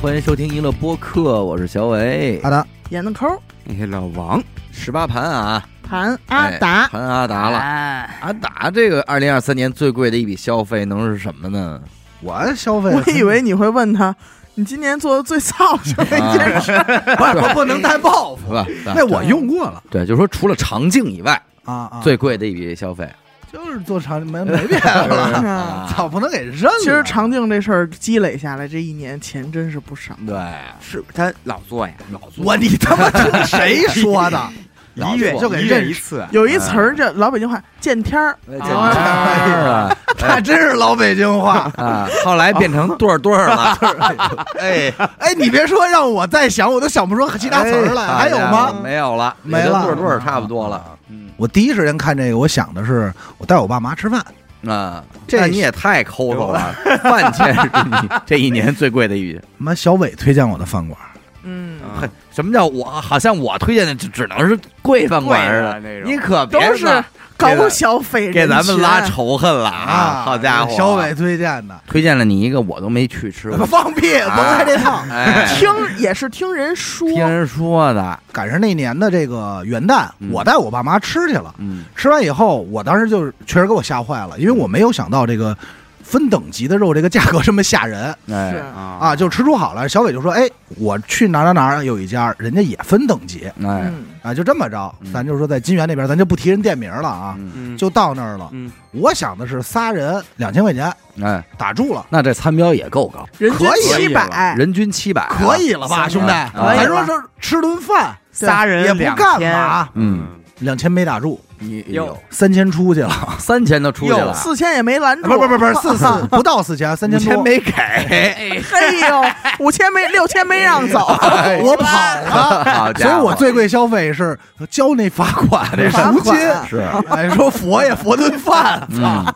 欢迎收听娱乐播客，我是小伟。阿达，演的抠。哎，老王，十八盘啊，盘阿哎达，盘阿达了。哎。阿达这个二零二三年最贵的一笔消费能是什么呢？我消费，我以为你会问他，你今年做的最操心的一件事，不不能带报复？那我用过了。对，就是说除了肠镜以外，啊啊，最贵的一笔消费。就是做长没没别的了，啊操，不能给扔了。其实长镜这事儿积累下来，这一年钱真是不少。对，是他老做呀，老做，我你他妈听谁说的？一月就给认一次，有一词儿叫老北京话“见天儿见天儿啊 那真是老北京话。啊！后来变成对儿对儿了，哎，哎，你别说，让我再想，我都想不出其他词儿来。哎还有吗？没有了，没了对儿对儿差不多了。嗯，我第一时间看这个，我想的是我带我爸妈吃饭。啊，这你也太抠搜了，饭钱是你这一年最贵的一笔。妈，小伟推荐我的饭馆，”。什么叫我？好像我推荐的只只能是贵饭馆似的，那种你可别都是高消费，给咱们拉仇恨了啊！好家伙，小伟推荐的，推荐了你一个，我都没去吃过。放屁，甭来这套。哎，听也是听人说，听人说的，赶上那年的这个元旦，嗯我带我爸妈吃去了。嗯吃完以后，我当时就是确实给我吓坏了，因为我没有想到这个分等级的肉这个价格这么吓人。哎是。啊。啊！就吃出好了，小伟就说：“哎，我去哪哪哪有一家，人家也分等级。哎，嗯，啊，就这么着。嗯。咱就说在金源那边，咱就不提人店名了啊，就到那儿了。嗯。我想的是仨人两千块钱哎，打住了，那这餐标也够高，人均可以七百，人均七百，可以了吧，兄弟？啊咱说说吃顿饭仨人也不干嘛，嗯，两千没打住，你有三千出去了，三千都出去了，四千也没拦住，不不不不是 四四不到四千，三五千千多。没给，嘿呦，五千没六千没让走，我跑了，所以我最贵消费是交那罚款那罚赎金。款是。哎，说佛爷佛顿饭，嗯。操，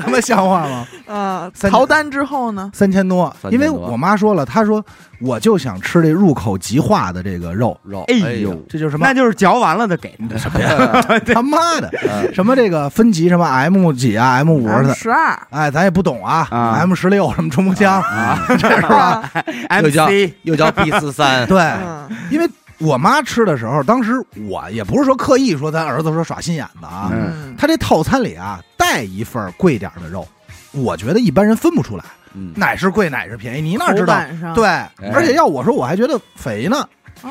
他妈像话吗？啊，三逃单之后呢，三千多，3000因为我妈说了，她说我就想吃这入口即化的这个肉，肉，哎哎呦，这就是什么？那就是嚼完了的给的，什么呀？他妈的嗯什么这个分级什么 M 几啊 M 五的，十二，哎，咱也不懂啊啊，M 十六什么冲锋枪，啊，这 是吧？又叫 MC 又叫 B 四三，对，嗯，因为我妈吃的时候，当时我也不是说刻意说咱儿子说耍心眼子啊，嗯，他这套餐里啊带一份贵点的肉，我觉得一般人分不出来，嗯，哪是贵哪是便宜，你哪知道？对，而且要我说，我还觉得肥呢，是。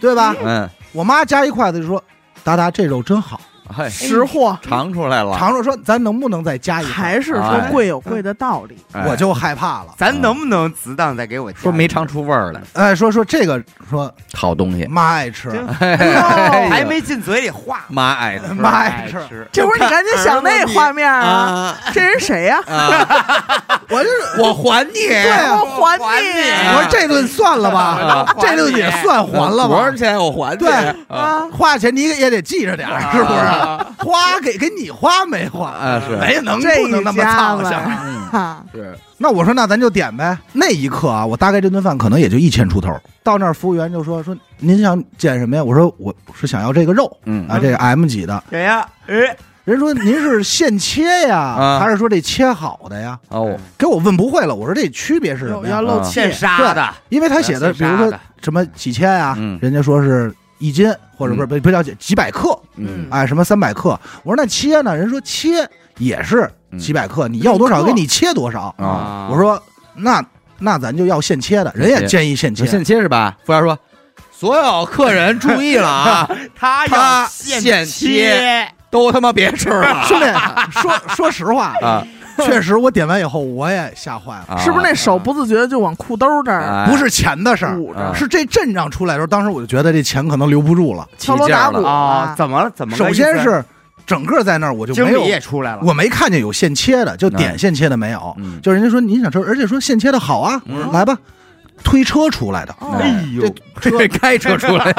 对吧？嗯，我妈夹一筷子就说：“达达，这肉真好。嘿，识货，尝出来了，尝尝说，咱能不能再加一份？还是说哎。贵有贵的道理，哎。我就害怕了。咱能不能子当再给我加说没尝出味儿来，哎，说说这个，说好东西，妈爱吃，真哎呦。还没进嘴里化，妈爱吃，妈爱吃，吃，这会儿你赶紧想那画面啊，啊。这人谁呀？啊！我就是我还你，对啊我还还你。你我说这顿算了吧啊，这顿也算还了吧。多少钱？我还你？对啊。啊！花钱你也得记着点儿，是不是？花给给你花没花啊是没能不能那么操心。嗯，哈，是那我说那咱就点呗。那一刻啊，我大概这顿饭可能也就一千出头。到那儿服务员就说说您想点什么呀？我说我是想要这个肉嗯啊，这个 M 几的。给呀，哎，人说您是现切呀，啊还是说这切好的呀？哦，给我问不会了。我说这区别是什么呀？要露啊现怯，杀的，因为他写的，比如说什么几千啊，嗯人家说是一斤，或者不是不不了解几百克，嗯哎，什么三百克。我说那切呢？人说切也是几百克，你要多少给你切多少。啊，我说那那咱就要现切的，人也建议现切。现切是吧？服务员说，所有客人注意了啊，他现切切，都他妈别吃了兄弟，说说实话，啊！确实我点完以后我也吓坏了，啊是不是那手不自觉的就往裤兜这儿哎不是钱的事儿？是这阵仗出来的时候，当时我就觉得这钱可能留不住了。敲锣打鼓啊？怎么了？怎么个首？先是整个在那儿我就经理没有，也出来了，我没看见有现切的，就点嗯现切的没有。嗯就人家说你想吃，而且说现切的好啊，来吧，推车出来的，哦。哎呦，这 开车出来，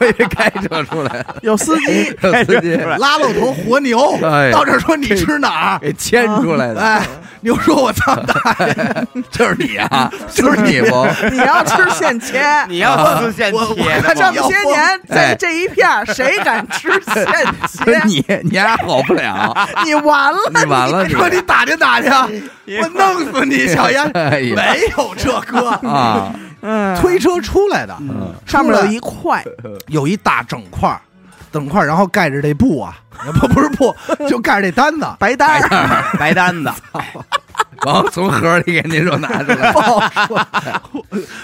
我以为开车出来，有司机，有司机。拉了头活牛，哎。到这说你吃哪儿？给牵出来的，哎，牛说我操大爷，就是你啊，就是你。不？你要吃现切，你要吃现我切这么些年在哎这一片儿，谁敢吃现切？你你还好不了，你完了，你完了，你说你打听打听，我弄死你，小烟！哎呀。没有这歌，啊，嗯，推车出来的，嗯。上面有一块，有一大整块，整块，然后盖着这布啊，不不是布，就盖着这单子，白单儿，白单子，然后从盒里给您说拿出来，不好说，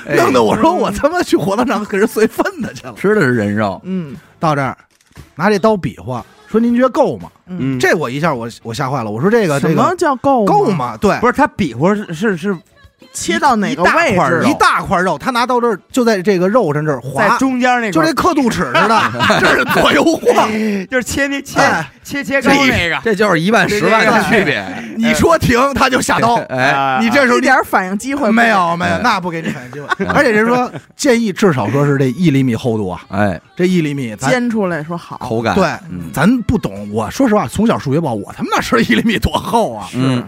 哎。弄得我说我他妈去火葬场给人随份子去了。吃的是人肉，嗯到这儿，拿这刀比划，说您觉得够吗？嗯，这我一下我我吓坏了，我说这个什这个么叫够够吗？对，不是他比划是是是切到哪个位置块一大块肉，他拿刀这儿就在这个肉上这儿在划，中间那个，就这刻度尺似的，这是左右晃。就是切那切哎切切糕这那个，这就是一万十万的区别。你说停，他就下刀。哎，啊你这时候一点反应机会没有没有，那不给你反应机会。而且人说建议至少说是这一厘米厚度啊，哎，这一厘米煎出来说好，口感，对嗯咱不懂。我说实话，从小数学不好，我他妈哪知道一厘米多厚啊？嗯周围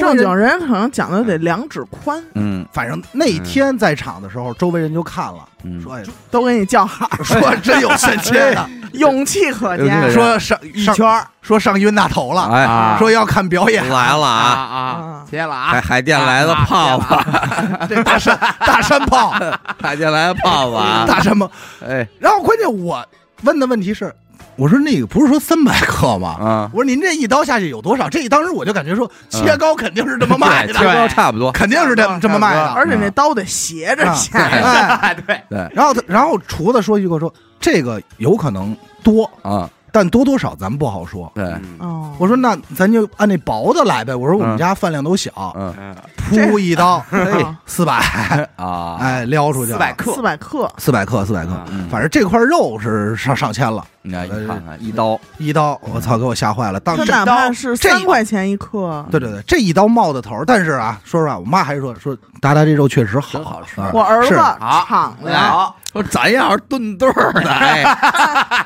正经人人可能讲的得两指宽，嗯。反正那天在场的时候，周围人就看了，嗯，说哎都给你叫好，说真有神切的，勇气可嘉说上上一圈儿说上晕大头了，哎，啊说要看表演，来了啊啊，了海啊，海淀来的胖子，这大山大山炮，海淀来的泡泡啊，大山炮。哎然后关键我问的问题是，我说那个不是说三百克吗？啊，我说您这一刀下去有多少？这当时我就感觉说切糕肯定是这么卖的，切糕差不多，肯定是这么这么卖的。而且那刀得斜着切，哎，对，对。然后他然后厨子说一句说，这个有可能多，啊，但多多少咱们不好说。对，嗯哦，我说那咱就按那薄的来呗。我说我们嗯家饭量都小，嗯。嗯。噗一刀啊四百，啊，哎撩出去了。四百克四百克，四百克四百克，嗯。反正这块肉是上上千了，你看你看看一刀，一刀我操给我吓坏了。当这它哪怕是三块钱一克，对对对，这一刀冒的头儿，但是啊，说实话，我妈还说说达达这肉确实好，好吃啊我儿子敞亮，说咱要是炖对儿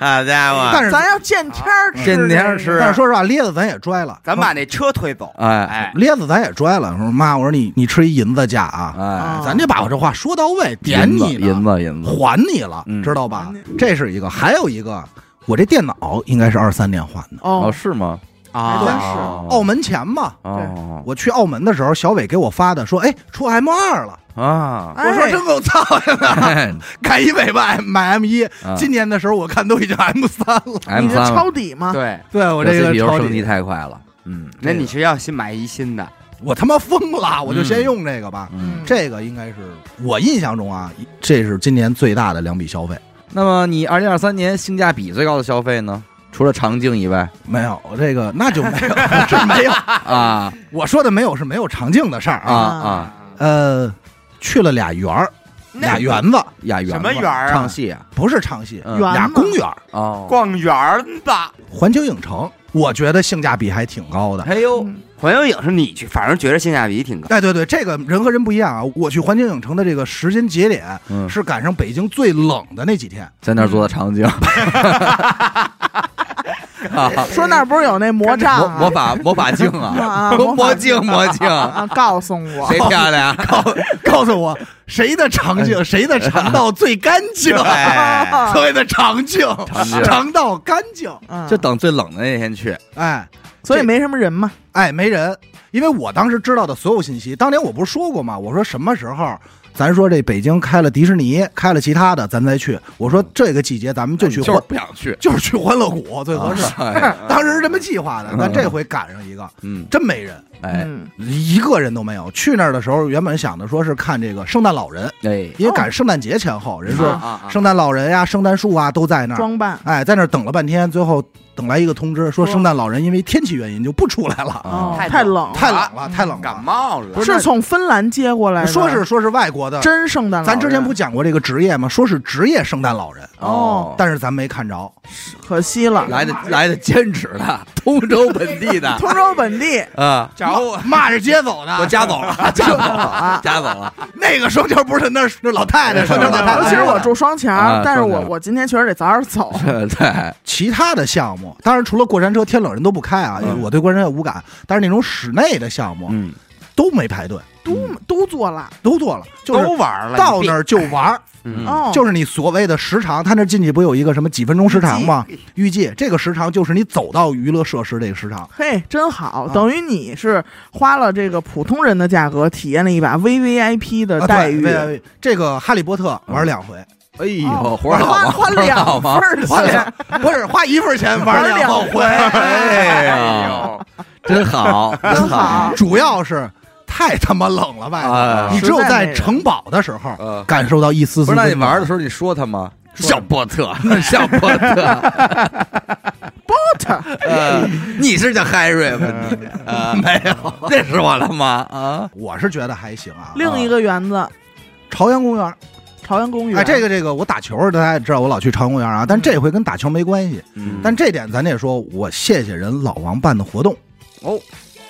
好家伙，但是咱要见天儿吃，见天儿吃但是说实话，咧子咱也拽了，咱把那车推走，哎哎，咧子咱也拽了。说妈，我说你你吃一银子价啊，哎，啊咱就把我这话说到位，点你呢银子银子，还你了，嗯知道吧？这是一个，还有一个，我这电脑应该是二三年换的，哦。哦，是吗？啊。真是。哦澳门前嘛。哦。我去澳门的时候，小伟给我发的，说：“哎，出 M 二了。啊”哎。我说：“真够操心的，哎。看一尾巴买 M 一。啊，今年的时候我看都已经 M 三了。，M 你这三抄底吗？对，对我这个升级太快了，嗯那你是要新买一新的，我他妈疯了，我就先用这个吧。嗯。这个应该是我印象中啊，这是今年最大的两笔消费。那么你二零二三年性价比最高的消费呢？除了长镜以外？没有这个，那就没有，真没有。啊。我说的没有是没有长镜的事儿啊。啊。啊，呃，去了俩园儿，俩园子，俩园什么园儿啊？唱戏啊？不是唱戏，俩公园儿，哦，逛园子，环球影城，我觉得性价比还挺高的。哎呦，嗯环球影是你去，反正觉得性价比挺高，哎，对对，这个人和人不一样啊。我去环球影城的这个时间节点嗯，是赶上北京最冷的那几天，在那儿做的肠镜，啊，说那儿不是有那魔杖啊魔魔法魔法镜啊，啊 魔魔镜魔镜，啊，告诉我谁漂亮？告告诉我谁的肠镜，谁的肠道最干净。哎所谓的肠镜，肠道干净。嗯就等最冷的那天去，哎所以没什么人嘛，哎，没人，因为我当时知道的所有信息，当年我不是说过吗？我说什么时候咱说这北京开了迪士尼，开了其他的，咱再去。我说这个季节咱们就去就是，不想去，就是去欢乐谷最合适。哎当时是这么计划的，但这回赶上一个，嗯，真没人，哎嗯，一个人都没有。去那儿的时候，原本想的说是看这个圣诞老人，哎，因为赶圣诞节前后，人说圣诞老人呀、圣诞树啊都在那儿。装扮哎，在那儿等了半天，最后等来一个通知，说说。圣诞老人因为天气原因就不出来了，哦，太冷。太冷太冷了，太冷了。感冒了，是从芬兰接过来的，说是说是外国的，真圣诞老人，咱之前不讲过这个职业吗？说是职业圣诞老人，哦。但是咱没看着。可惜了，来的来的兼职的，通州本地的。通州本地。啊，骂着街走的，我夹走了 夹走了，夹走了，那个双桥不是那是那老太太，双桥老太太。尤其实我住双桥啊，但是我我今天确实得早点走，对，其他的项目，当然除了过山车，天冷人都不开啊，嗯我对过山车无感。但是那种室内的项目嗯，都没排队，都都做了。都做了，就是都玩了，到那儿，就玩哦，就是你所谓的时长，他那进去不有一个什么几分钟时长吗？预计这个时长就是你走到娱乐设施这个时长。嘿，真好，啊等于你是花了这个普通人的价格，体验了一把 VVIP 的啊待遇。对对这个哈利波特玩两回，哎呦，哦活儿好吗？花花活儿两？份儿花钱，两不是花一份钱玩玩两回，哎呦，真好，真真好主要是太他妈冷了外头，啊你只有在城堡的时候呃，感受到一丝丝。不是，那你玩的时候你说他吗？小波特，小波特，呃，你是叫 Harry 吗？你啊，没有，认识我了吗？啊，我是觉得还行啊。另一个园子朝阳公园，朝阳公园，哎，这个这个，我打球大家也知道，我老去朝阳公园啊，但这回跟打球没关系。嗯但这点咱得说，我谢谢人老王办的活动，哦，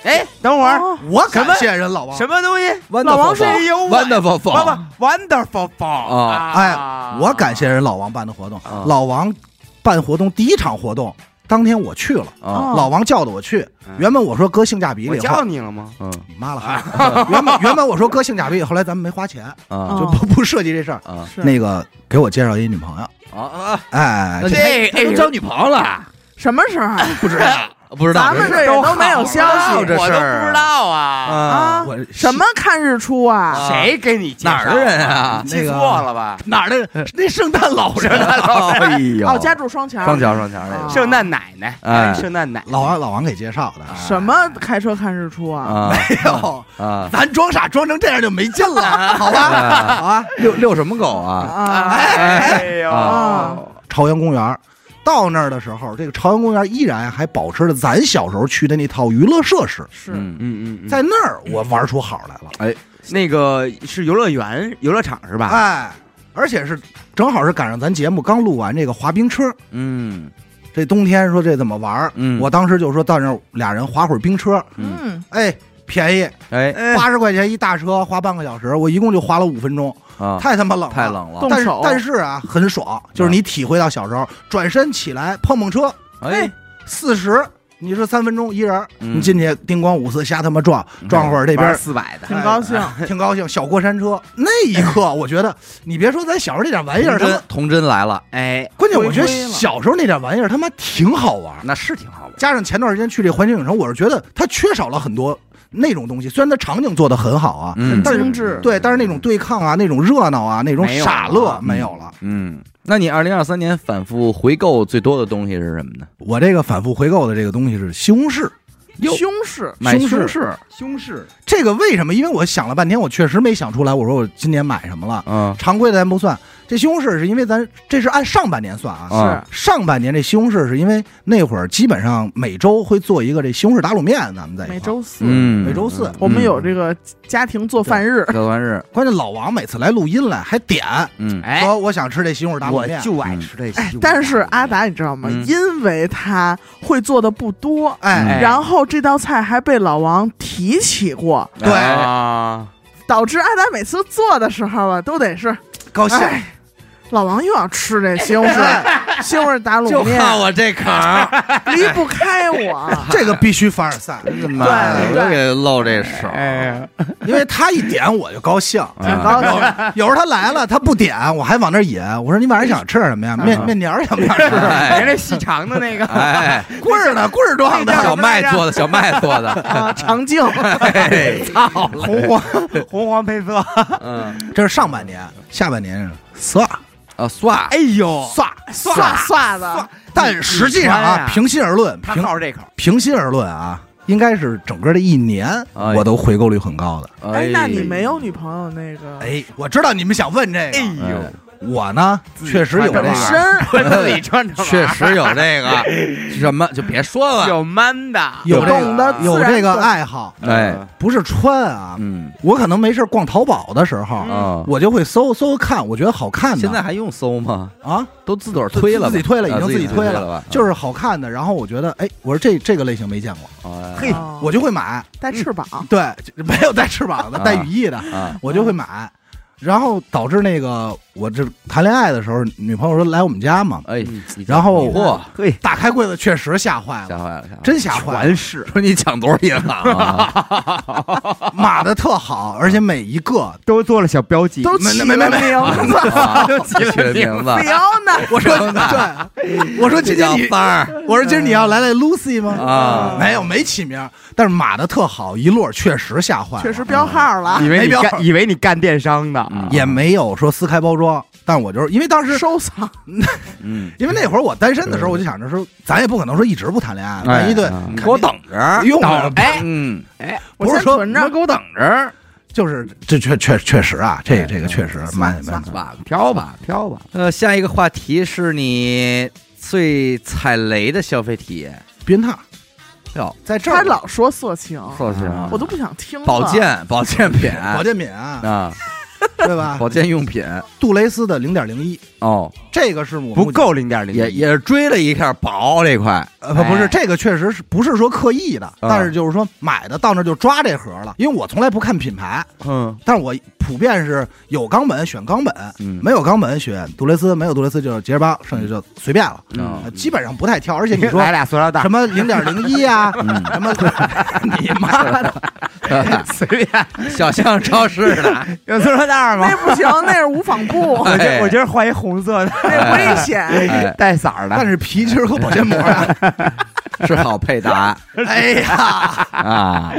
哎，等会儿，哦我感谢人老王。什么东西？老王是哎呦我 wonderful 不不 wonderful fall 啊哎，我感谢人老王办的活动啊。老王办活动第一场活动当天我去了，啊，老王叫的我去。原本我说搁性价比我里，叫你了吗？嗯你妈了还。原本原本我说搁性价比，后来咱们没花钱，啊就不不涉及这事儿。啊那个给我介绍一女朋友，啊啊！哎这还他都交女朋友了？什么时候？不知道，不知道，咱们这也都没有消息这事儿我都不知道啊。啊啊我？什么看日出啊？啊谁给你介绍哪儿的人啊记错了吧？哪儿的那圣诞老人？哎呦，哦，家住双桥。双桥双桥圣诞奶奶，哎圣诞奶奶老王老王给介绍的。什么开车看日出啊？没有，啊，咱装傻装成这样就没劲了，好吧？啊好吧。遛遛什么狗啊？啊，哎呦啊朝阳公园。到那儿的时候，这个朝阳公园依然还保持着咱小时候去的那套娱乐设施。是嗯嗯嗯嗯，在那儿，我玩出好来了。哎，那个是游乐园游乐场是吧？哎，而且是正好是赶上咱节目刚录完这个滑冰车。嗯这冬天说这怎么玩？嗯我当时就说到那儿俩人滑会儿冰车，嗯，嗯，哎，便宜，哎八十块钱一大车，花半个小时，我一共就花了五分钟，啊，太他妈冷了，太。冷了动，但是但是啊，很爽，就是你体会到小时候转身起来碰碰车，哎，四十，你是三分钟一人，嗯你进去叮咣五四瞎他妈撞，撞会儿这边四百的，挺高兴。哎挺高兴。小过山车那一刻，我觉得你别说咱小时候那点玩意儿，他妈童真童真来了，哎，关键我觉得小时候那点玩意儿他妈挺好玩。那是挺好玩。加上前段时间去这环球影城，我是觉得它缺少了很多那种东西。虽然它场景做的很好啊，嗯但是精致对，但是那种对抗啊，那种热闹啊，那种傻乐了没有了。嗯，那你二零二三年反复回购最多的东西是什么呢？我这个反复回购的这个东西是西红柿，哟胸饰买西红柿柿，胸饰这个为什么？因为我想了半天，我确实没想出来。我说我今年买什么了？嗯。常规的咱不算，这西红柿是因为咱这是按上半年算啊。是。上半年这西红柿是因为那会儿基本上每周会做一个这西红柿打卤面，咱们在每周四，嗯，每周四。我们有这个家庭做饭日。做饭日，关键老王每次来录音来还点。嗯。哎，说我想吃这西红柿打卤我面，就爱吃这西红柿。但是阿达，你知道吗？嗯。因为他会做的不多，哎，哎。然后这道菜还被老王提起过，对。导致阿达每次做的时候啊，都得是高兴。哎老王又要吃这西红柿，西红柿打卤面就面，看我这口儿，离不开我。这个必须凡尔赛，对我给露这手，哎，因为他一点我就高兴。挺高兴，有时候他来了，他不点，我还往那儿引。我说你晚上想吃点什么呀？面面条想不想吃？哎连这细长的那个，哎，棍儿呢？棍儿状的。小麦做的，小麦做的，啊，长颈，哎，红黄红黄配色，嗯这是上半年，下半年是算啊，刷，哎呦，刷刷刷子，但实际上啊，平心而论，他平好这口，平心而论啊，应该是整个的一年哎我都回购率很高的。哎，那你没有女朋友那个？哎，我知道你们想问这哎个，哎我呢确实有这身 自己穿着确实有这个，什么就别说了，有 man 的，有这个有这个爱好，哎，不是穿啊。嗯。我可能没事逛淘宝的时候，啊，我就会搜搜看，我觉得好看的。现在还用搜吗？啊，都自个儿推了，自己推了，已啊经自己推了。吧？就是好看的。然后我觉得，哎，我说这这个类型没见过，哎嘿哦。我就会买。带翅膀，对，没有带翅膀的，啊。带羽翼的，啊，我就会买。然后导致那个我这谈恋爱的时候，女朋友说来我们家嘛，哎嗯，然后嚯，嘿，打开柜子确实吓坏了，吓坏了，吓坏了。真吓坏了。全，是说你抢多少银行啊？码的特好，而且每一个都做了小标记，都起了没没没。名字，啊 都起了名字，不要呢，我说对，我说今天你，我说今儿你要来来 Lucy 吗？啊。没有，没起名，但是码的特好，一摞确实吓坏了，确实标号了，以为你干，以为你干电商的，嗯也没有说撕开包装，但我就是因为当时，收藏，嗯，因为那会儿我单身的时候，我就想着说，咱也不可能说一直不谈恋爱，哎万一对嗯。给我等着，用着。哎，嗯，哎不是说给我等着，就是这确确确实啊，这这个确实蛮蛮算了。挑吧挑吧，呃，下一个话题是你最踩雷的消费体验。避孕套哟，在这儿。他老说色情，色情我都不想听了。保健保健品保健品啊，啊，对吧？保健用品杜蕾斯的零点零一，哦，这个是我不够零点零，也也追了一下薄这块，呃不不是哎。这个确实是不是说刻意的，但是就是说买的到那儿就抓这盒了，因为我从来不看品牌，嗯。但是我普遍是有冈本选冈本，嗯。没有冈本选杜蕾斯，没有杜蕾斯就是杰士邦，剩下就随便了，嗯。呃基本上不太挑。而且你说买俩塑料袋。什，么零点零一啊，嗯。什么 你妈的，随便。小巷超市的，有塑料袋吗？那？不行，那是无纺布，我觉得我觉得换一红色的，那危险。哎，带色儿的，但是皮筋儿和保鲜膜啊，是好配搭。哎呀，啊，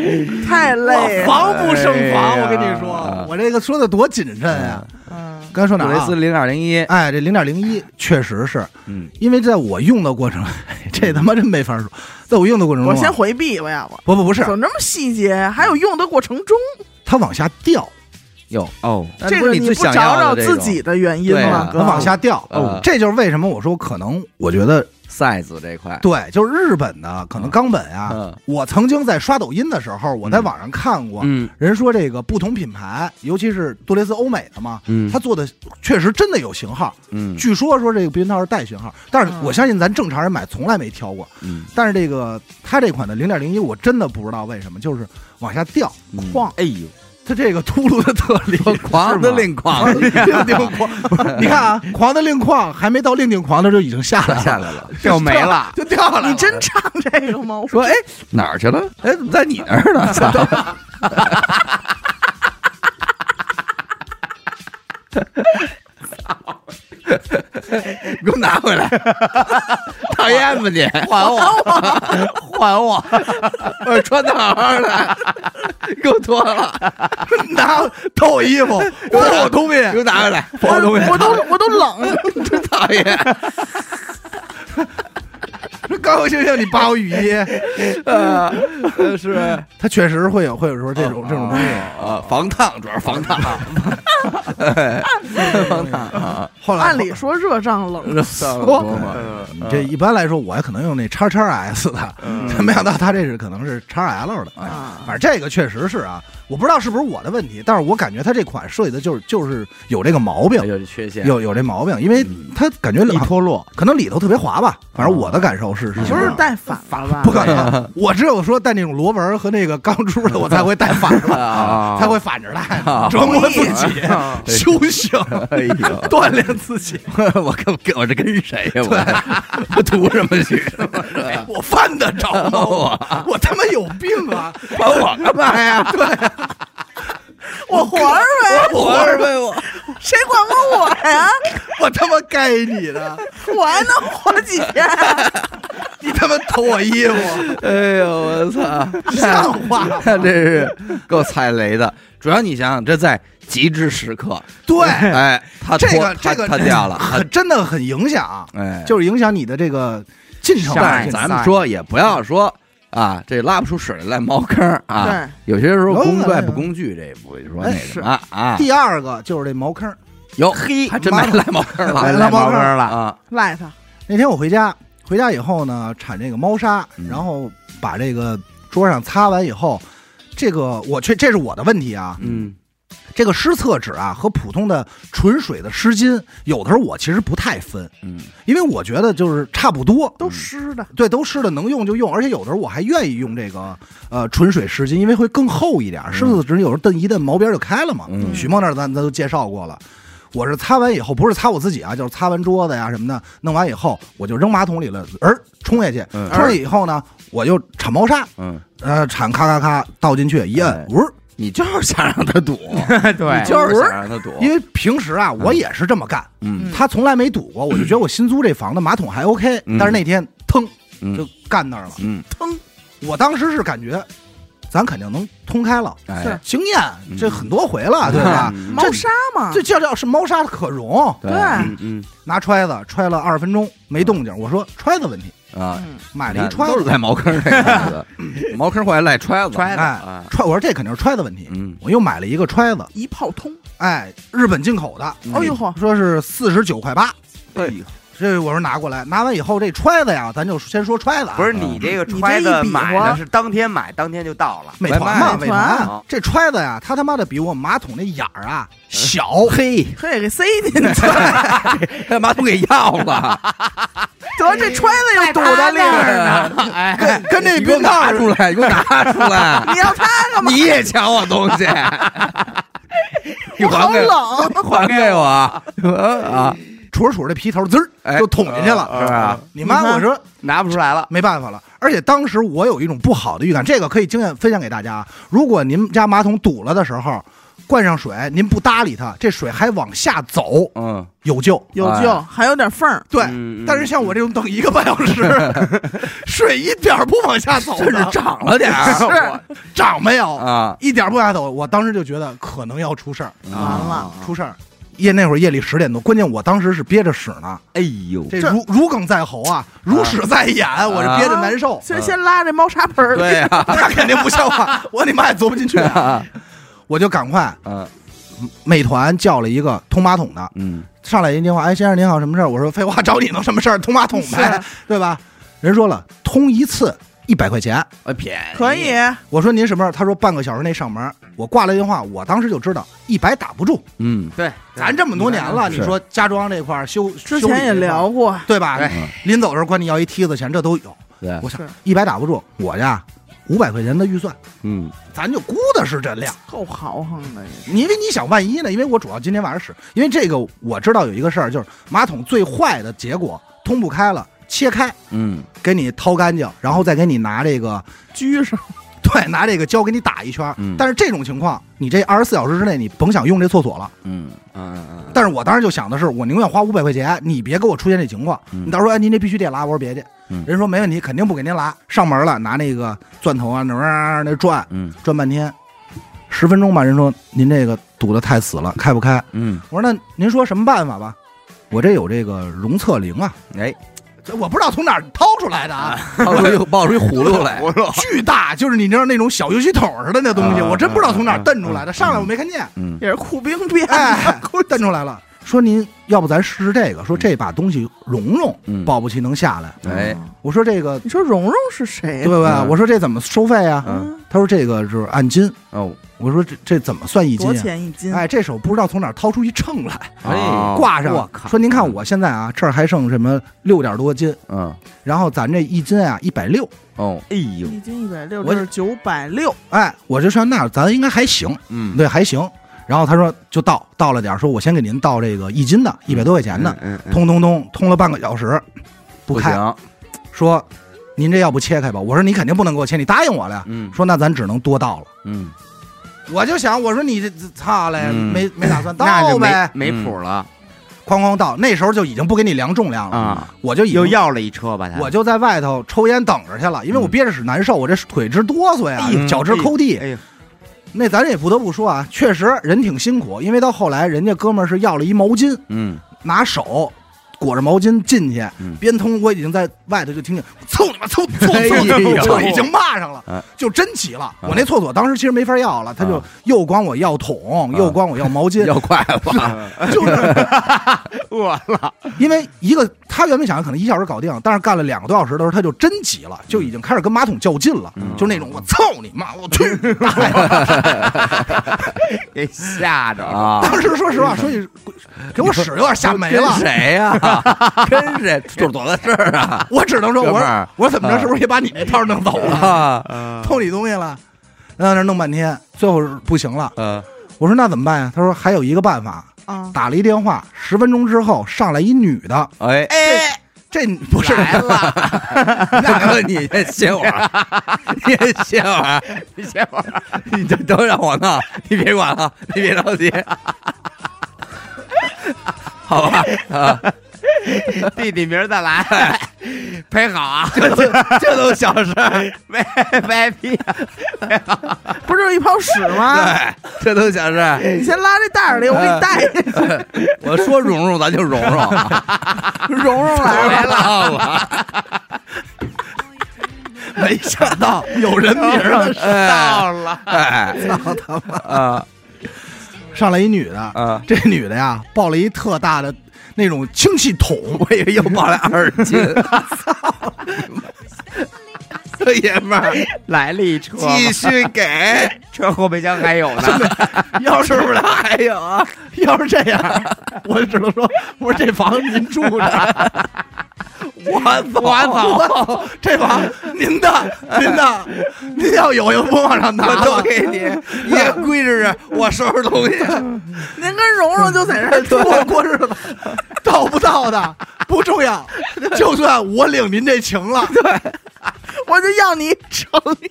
太累了。防不胜防，我跟你说，我这个说的多谨慎呀。嗯，刚才说哪儿啊？杜蕾斯？零点零一，哎，这零点零一确实是。嗯，因为在我用的过程，这他妈真没法说，在我用的过程中啊，我先回避吧，要。不不不不是，怎么那么细节？还有用的过程中，它往下掉，哟，哦，这个你不找找自己的原因吗？哥它往下掉。呃这就是为什么我说可能，我觉得 size 这块，对，就是日本的可能冈本啊。嗯我曾经在刷抖音的时候，我在网上看过，嗯人说这个不同品牌，尤其是杜蕾斯欧美的嘛，嗯它做的确实真的有型号。嗯据说说这个避孕套是带型号，但是我相信咱正常人买从来没挑过。嗯但是这个他这款的零点零一，我真的不知道为什么，就是往下掉。嗯晃，哎呦，它这个秃噜的特点，狂的令狂令令狂，你看啊，狂的令狂还没到令令狂的就已经下来了，下来了，掉没了，就掉了。你真唱这个吗？我说哎哪儿去了？哎，怎么在你那儿呢？操！给我拿回来！讨厌吧你！还我！还我！我穿的好好的，给我脱了！拿偷我衣服，偷我东西，给我拿回来！偷我东西，我都我都冷，真讨厌！高高兴兴你扒我雨衣，呃，是他确实会有会有时候这种这种东西。啊，防烫主要是防烫，哎！后来按理说热胀冷热骚了多嘛？这一般来说，我还可能用那叉叉 S 的，没想到他这是可能是叉 L 的。反正这个确实是啊，我不知道是不是我的问题，但是我感觉他这款设计的就是就是有这个毛病，有这缺陷，有有这毛病，因为它感觉里脱落，可能里头特别滑吧，反正我的感受是是你这样。不是带反了吧？不可能，我只有说带那种螺纹和那个钢珠的，我才会带反了，啊才会反着带啊，折磨自己，啊修行，哎呦，锻炼自己。我跟跟我这跟谁呀？我 我图什么去？我犯得着吗？我我他妈有病啊！管我干嘛呀？对，我活着呗，我活着呗我。谁管过我呀？我他妈该你的！我还能活几天？你他妈偷我衣服，哎呦我操！像话吗？这是够踩雷的。主要你想想，这在极致时刻，对，哎，他这个这个他掉了，很真的很影响，哎，就是影响你的这个进程。但是咱们说也不要说啊，这拉不出屎来赖茅坑啊。对，有些时候有功怪有不工具，这不会说哎那什么啊。第二个就是这茅坑。哟嘿，还真没赖茅坑哎了赖茅坑了，啊。赖他，那天我回家，回家以后呢，铲这个猫砂，嗯然后把这个桌上擦完以后，这个我确这是我的问题啊，嗯，这个湿厕纸啊和普通的纯水的湿巾，有的时候我其实不太分，嗯，因为我觉得就是差不多，都湿的，对，都湿的能用就用，而且有的时候我还愿意用这个呃纯水湿巾，因为会更厚一点，湿厕纸有时候蹬一蹬毛边就开了嘛。嗯。许梦那儿咱咱都介绍过了。我是擦完以后，不是擦我自己啊，就是擦完桌子呀什么的，弄完以后我就扔马桶里了，儿冲下去，嗯。冲下去以后呢，我就铲猫砂，嗯，呃，铲咔咔咔倒进去一摁哎，呜、你就是想让他堵，对你就是想让他堵，因为平时啊我也是这么干，嗯他从来没堵过，我就觉得我新租这房子马桶还 OK，、嗯但是那天腾嗯就干那儿了，嗯，我当时是感觉，咱肯定能通开了，是，经验这很多回了，对吧？嗯猫砂嘛，这叫叫是猫砂可溶，对拿揣子揣了二十分钟没动静，我说揣子问题，啊，嗯，买了一揣子，都是在茅坑这个，茅坑坏 赖揣子，揣子哎啊，揣，我说这肯定是揣子问题，嗯，我又买了一个揣子，一炮通，哎，日本进口的，嗯哎呦呵，说是四十九块八，哎呦，这我说拿过来，拿完以后这揣子呀，咱就先说揣子啊，不是你这个揣子买的是当天买，当天就到了。美团嘛，美美团团这揣子呀，它他妈的比我马桶那眼儿啊小，嘿，嘿，给塞进去，把马桶给要了，得这揣子又堵在那儿呢，哎，跟跟这你给我冰。拿出来，你给我拿出来，你要它干嘛？你也抢我东西，你还给冷，还给我啊！杵着杵着这皮头滋哎儿就捅进去了，是吧？你妈，我说拿不出来了，没办法了。而且当时我有一种不好的预感，这个可以经验分享给大家啊。如果您家马桶堵了的时候，灌上水，您不搭理它，这水还往下走，嗯，有救。有救，还有点缝儿，对，但是像我这种等一个半小时，水一点儿不往下走甚至涨，了点儿是涨没有，啊一点不往下走。我当时就觉得可能要出事儿，完了，出事儿。夜那会儿夜里十点多，关键我当时是憋着屎呢，哎呦，这如如鲠在喉啊，如屎在眼，我是憋着难受。先先拉这猫砂盆儿，对呀，那肯定不像话，我你妈也坐不进去，我就赶快嗯美团叫了一个通马桶的，嗯上来一电话，哎，先生您好，什么事儿？我说废话，找你能什么事儿？通马桶呗，对吧？人说了，通一次一百块钱。哎，便宜可以，我说您什么事儿？他说半个小时内上门。我挂了电话，我当时就知道一百打不住。嗯，对，咱这么多年了，你说家装这块儿修，之前也聊过，对吧？对临走的时候管你要一梯子钱，这都有。对，我想一百打不住，我呀五百块钱的预算，嗯咱就估的是这量。够豪横的，因为你想，万一呢？因为我主要今天晚上使，因为这个我知道有一个事儿，就是马桶最坏的结果通不开了，切开嗯给你掏干净，然后再给你拿这个居上，对拿这个胶给你打一圈。嗯但是这种情况，你这二十四小时之内你甭想用这厕所了。嗯嗯嗯但是我当时就想的是，我宁愿花五百块钱，你别给我出现这情况。嗯你到时候哎，您这必须得拉，我说别介，嗯人说没问题，肯定不给您拉。上门了，拿那个钻头啊，那转嗯转半天，十分钟吧。人说您这个堵得太死了，开不开？嗯，我说那您说什么办法吧？我这有这个容测灵啊，哎，这我不知道从哪儿掏出来的啊，掏出一 爆出一葫芦来，巨大，就是你知道那种小游戏桶似的那东西，啊我真不知道从哪儿蹬出来的。上来我没看见，嗯也是库兵变的，哎，蹬出来了。说您要不咱试试这个？说这把东西蓉蓉嗯保不齐能下来。哎，我说这个你说蓉蓉是谁对呀？吧？嗯我说这怎么收费啊？嗯他说这个是按斤。哦，我说这这怎么算一斤多啊？钱一斤？哎，这手不知道从哪儿掏出一秤来，哎挂上我靠说您看我现在啊这儿还剩什么六点多斤，嗯然后咱这一斤啊一百六。哦，哎呦，一斤一百六，我是九百六，哎，我就说那咱应该还行，嗯，对，还行。然后他说就倒倒了点儿，说我先给您倒这个一斤的，一百多块钱的，通通通通了半个小时，不开，行，说您这要不切开吧？我说你肯定不能给我切，你答应我了呀。嗯说那咱只能多倒了。嗯，我就想，我说你这这操嘞，嗯没没打算 倒呗，没没谱了哐哐倒。那时候就已经不给你量重量了，啊！我就已经又要了一车吧，我就在外头抽烟等着去了，因为我憋着屎难受，我这腿直哆嗦呀脚直抠地。那咱也不得不说啊，确实人挺辛苦，因为到后来人家哥们儿是要了一毛巾，嗯。拿手裹着毛巾进去嗯，边通我已经在外头就听见操你妈操操 哎呦操，就已经骂上了啊，就真急了。我那厕所当时其实没法要了，他就啊又管我要桶，又管我要毛巾，要筷子，就是。饿了，因为一个他原本想可能一小时搞定，但是干了两个多小时的时候，他就真急了，就已经开始跟马桶较劲了，嗯。就那种我操你妈，我去！给吓着了。啊，当时说实话，说句给我屎有点吓没了。谁呀？跟谁？这多大事儿啊？我只能说，我说我说怎么着，是不是也把你那套弄走了，啊，偷你东西了？在那弄半天，最后是不行了。嗯我说那怎么办呀？他说还有一个办法，啊，打了一电话，十分钟之后上来一女的，哎，哎，这不是来了，大哥，你先歇会儿，你先歇会儿，你歇会儿，你这都让我弄，你别管了，你别着急，好吧？啊，弟弟明儿再来，陪好啊，这都这都小事儿，别别逼，不是一泡屎吗？对，这都小事儿。你先拉这袋儿里，我给你带进去。我说蓉蓉，咱就蓉蓉，蓉蓉来来了，了，没想到有人名了，到了，哎，操他妈！啊上来一女的，啊！这女的呀抱了一特大的那种氢气桶，我以为又抱来二斤，这爷们儿来了一车，继续给，车后备箱还有呢，要是是不是还有啊？要是这样，我只能说，我说这房您住着，我走，我走，这房您的，您的，您要有就不往上拿我，都给你，你也归置着，我收拾东西。您跟蓉蓉就在这儿 住，我过日子。到不到的不重要，就算我领您这情了，对。我就要你诚意。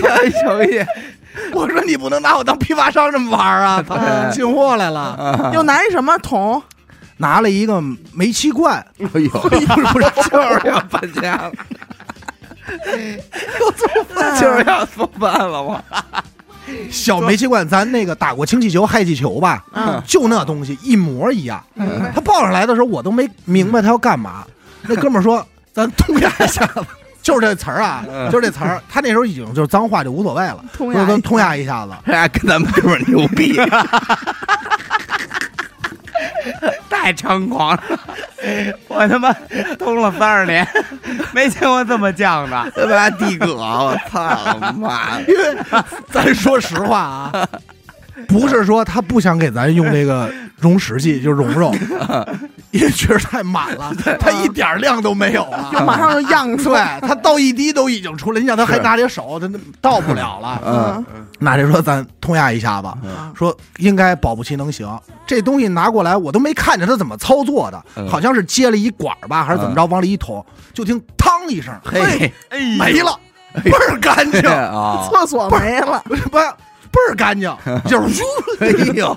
太诚意，我说你不能拿我当批发商这么玩儿啊！进货来了，又拿一什么桶？拿了一个煤气罐，哎呦，不是不是，就是要搬家了，就是要做饭了我。小煤气罐，咱那个打过氢气球、氦气球吧？嗯就那东西一模一样。他抱上来的时候，我都没明白他要干嘛。那哥们儿说：“咱通压一下子。”就是这词儿啊，嗯就是这词儿。他那时候已经就是脏话就无所谓了，通压一说咱通压一下子。人 家跟咱们哥们儿牛逼，太猖狂了！我他妈通了三十年，没见过这么犟的。他妈地哥，我操妈的！因为咱说实话啊，不是说他不想给咱用这个溶石剂，就是溶肉，因为确实太满了，他一点量都没有就啊。马上就漾出来。他倒一滴都已经出来，你想他还拿这手，他倒不了了。嗯，那就说咱通压一下子，说应该保不齐能行。这东西拿过来，我都没看见他怎么操作的，嗯好像是接了一管吧，还是怎么着，往里一捅，就听嘡一声，嘿，哎没了，倍儿干净，啊，厕所没了，不是不是倍儿干净，就是哎呦，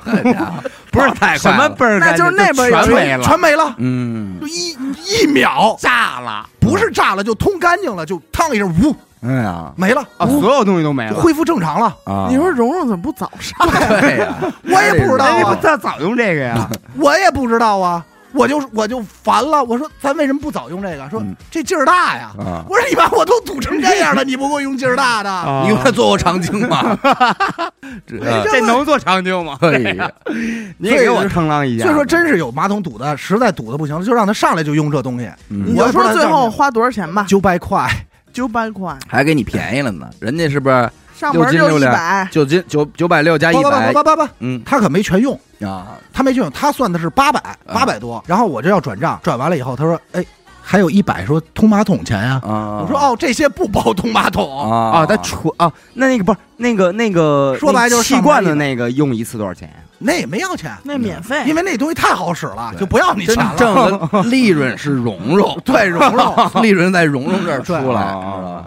不是太什么倍儿干净，那就是那边有全没了，全没了，嗯，就一一秒，炸了。不是炸了就通干净了，就烫一声，呜。哎呀，没了，啊！所有东西都没了。恢复正常了。啊，你说蓉蓉怎么不早上？对呀，我也不知道哎，啊不，他早用这个呀？我也不知道啊，我就我就烦了。我说咱为什么不早用这个？说嗯这劲儿大呀。啊，我说你把我都堵成这样了，你不给我用劲儿大的？啊你看做过长青吗？这这能做长久吗？可以，你也给我称啷一下。所以说，真是有马桶堵的，实在堵的不行了，就让他上来就用这东西，嗯我说最后花多少钱吧？九百块。九百块，还给你便宜了呢。人家是不是上门就六斤六两一百，九斤九九百六加一不不百不？不不不，嗯他可没全用，啊，他没全用，他算的是八百八百多，然后我这要转账，转完了以后，他说，哎，还有一百，说通马桶钱呀。啊，我说哦，这些不包通马桶，啊。啊，他除啊，那那个不是那个那个说白就是气罐的那个。用一次多少钱呀？那也没要钱，那免费，因为那东西太好使了，就不要你钱真了。挣的利润是蓉蓉，对蓉蓉，利润在蓉蓉这儿出来，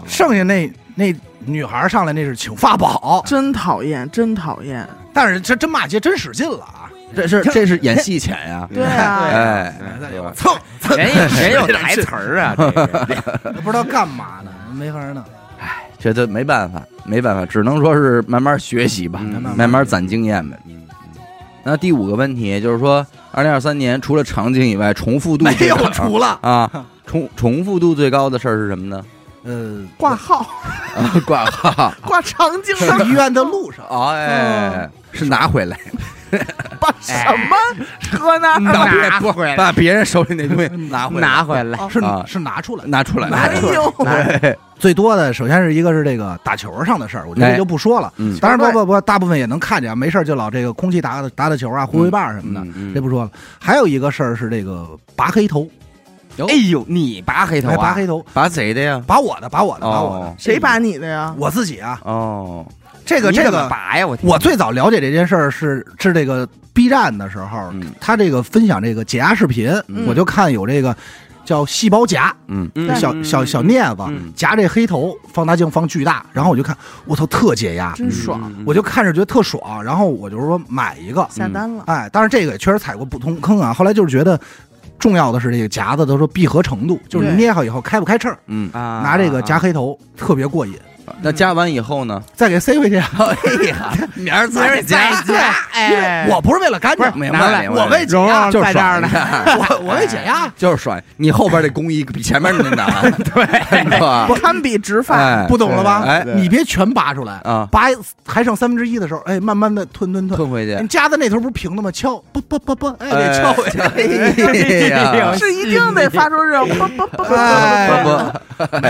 剩下那那女孩上来那是请发宝，真讨厌，真讨厌。但是这真骂街真使劲了啊！这是这是演戏钱呀，对啊，哎，蹭蹭，人有人有台词儿啊 这个不知道干嘛呢，没法弄。哎这这没办法，没办法，只能说是慢慢学习吧，嗯慢慢攒经验呗。那第五个问题就是说，二零二三年除了场景以外，重复度没有除了啊，重重复度最高的事儿是什么呢？呃，挂号啊，挂号。挂肠镜上医院的路上，哦，哎，是拿回来，把什么车呢？拿回来。把别人手里那东西拿回来，拿回来，是啊。是拿出来。拿出来，拿出来。最多的首先是一个是这个打球上的事儿，我觉得就不说了。嗯。当然不不不，大部分也能看见，没事儿就老这个空气打打打打球啊，挥挥棒什么的，这不说了。还有一个事儿是这个拔黑头，哎呦，你拔黑头拔黑头，拔谁的呀？拔我的，拔我的，拔我的。哦，谁拔你的呀？我自己啊，哦，这个这个，拔呀？我我最早了解这件事儿是是这个 B 站的时候，嗯他这个分享这个解压视频，嗯我就看有这个叫细胞夹，嗯嗯小小小镊子、嗯夹这黑头，放大镜放巨大，然后我就看，我操，特解压，真爽，嗯我就看着觉得特爽，然后我就说买一个，下单了。哎，但是这个也确实踩过不同坑啊，后来就是觉得。重要的是这个夹子，都说闭合程度，就是捏好以后开不开秤，嗯，啊拿这个夹黑头特别过瘾，那加完以后呢？再给塞回去。哎呀，明儿明儿再加，哎，我不是为了干净，明白明白，我为解压，就是在这儿呢爽，你看我我为解压。就是爽。你后边这工艺比前面那难，对？堪比直发，哎，不懂了吧？哎你别全拔出来啊拔还剩三分之一的时候，哎，慢慢的吞吞吞。吞回去你。夹的那头不是平的吗？敲，不不不不，哎，哎得敲回去。是一定得发出这种啵啵啵啵哎啵啵。不不，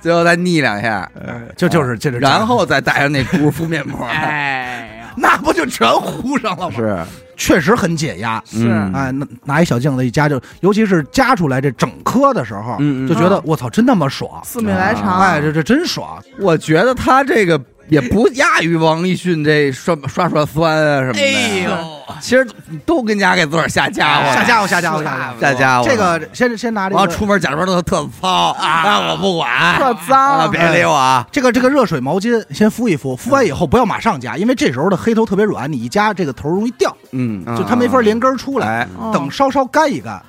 最后再腻两下，就就是这是，然后再戴上那箍敷面膜，哎呀，那不就全糊上了吗？是，确实很解压。是嗯哎，拿拿一小镜子一夹就，尤其是夹出来这整颗的时候，嗯嗯就觉得啊我操，真他妈爽！四米来长，哎，这这真爽！我觉得他这个也不亚于王立迅这刷刷刷酸啊什么的。哎呦，其实都跟家给自个儿下家伙，下家伙，下家伙，下家伙！下家伙。这个先先拿这个完了出门假装都特糙啊，我不管，特啊，脏，别理我啊。这个这个热水毛巾先敷一敷，敷完以后不要马上夹，因为这时候的黑头特别软，你一夹这个头容易掉，嗯，就它没法连根儿出来。等稍稍干一干，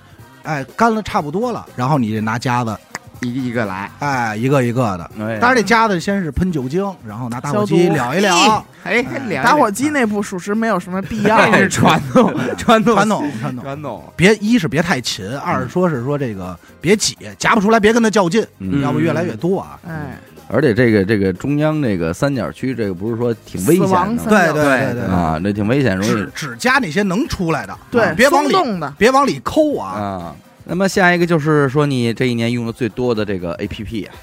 哎，干了差不多了，然后你拿夹子，一个一个来，哎，一个一个的。哎当然这夹子先是喷酒精，然后拿打火消机毒燎一燎，哎，打火机那部属实没有什么必要。这是传统，传统，传统传统。传统，别一是别太勤，二是说是说这个别挤，夹不出来别跟他较劲，嗯要不越来越多啊。哎，而且这个这个中央这个三角区，这个不是说挺危死亡险的三对角对对啊，这挺危险，容易只只夹那些能出来的，对啊，别往里动的，别往里抠啊。啊。那么下一个就是说你这一年用的最多的这个 A P P 啊，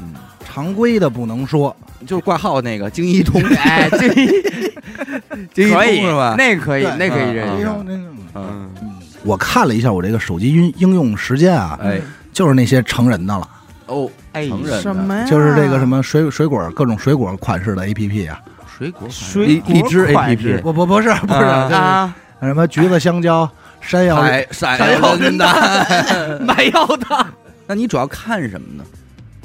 嗯，常规的不能说，就是挂号那个京一通，哎，这 京一通可以是吧？那个可以，那可以嗯认识。那个嗯，我看了一下我这个手机应应用时间啊，哎。就是那些成人的了，哦，哎成人的。什么呀？就是这个什么水水果各种水果款式的 A P P 啊，水果水果荔荔枝款 A P 式 P，不不不是不是啊。就是啊，什么橘子、香蕉、山药、闪闪闪耀人的，没有的，那你主要看什么呢？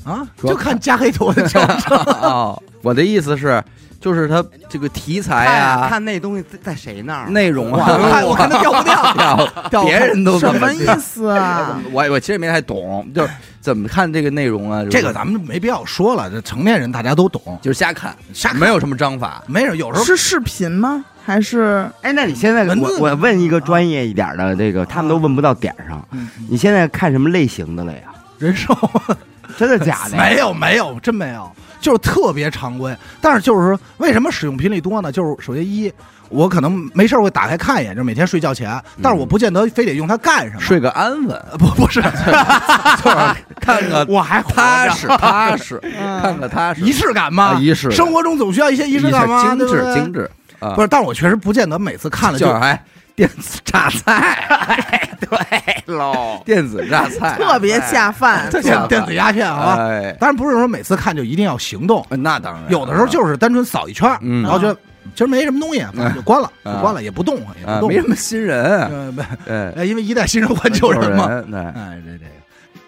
啊，主要就看加黑头的教程。哦，我的意思是，就是它这个题材啊，看那东西在在谁那儿？内容啊，我看我看他掉不掉 掉，掉别人都什么意思啊？我我其实没太懂，就是怎么看这个内容啊？就是这个咱们没必要说了，这成年人大家都懂，就是瞎看，瞎没有什么章法。没有有时候是视频吗？还是哎，那你现在我我问一个专业一点的，这个他们都问不到点上。嗯你现在看什么类型的了呀？人寿 真的假的？没有没有真没有，就是特别常规。但是就是说，为什么使用频率多呢？就是首先一，我可能没事儿会打开看一眼，就是每天睡觉前，但是我不见得非得用它干什么。睡个安稳，呃不不是 就是看个我还踏实踏实，嗯看个踏实，仪式感嘛？啊仪式生活中总需要一些仪仪式感吗，精致精致啊，不是，但是我确实不见得每次看了就是哎电子榨菜，对喽。电子榨菜，特别下饭？特电电子鸦片啊。哎，当然不是说每次看就一定要行动，那当然，有的时候就是单纯扫一圈儿，嗯。然后觉得其实没什么东西，反正就关了，关了，也不动，也啊不，动，没什么新人，呃，不，哎，呃因为一代新人换旧人嘛。人，对。哎，这这个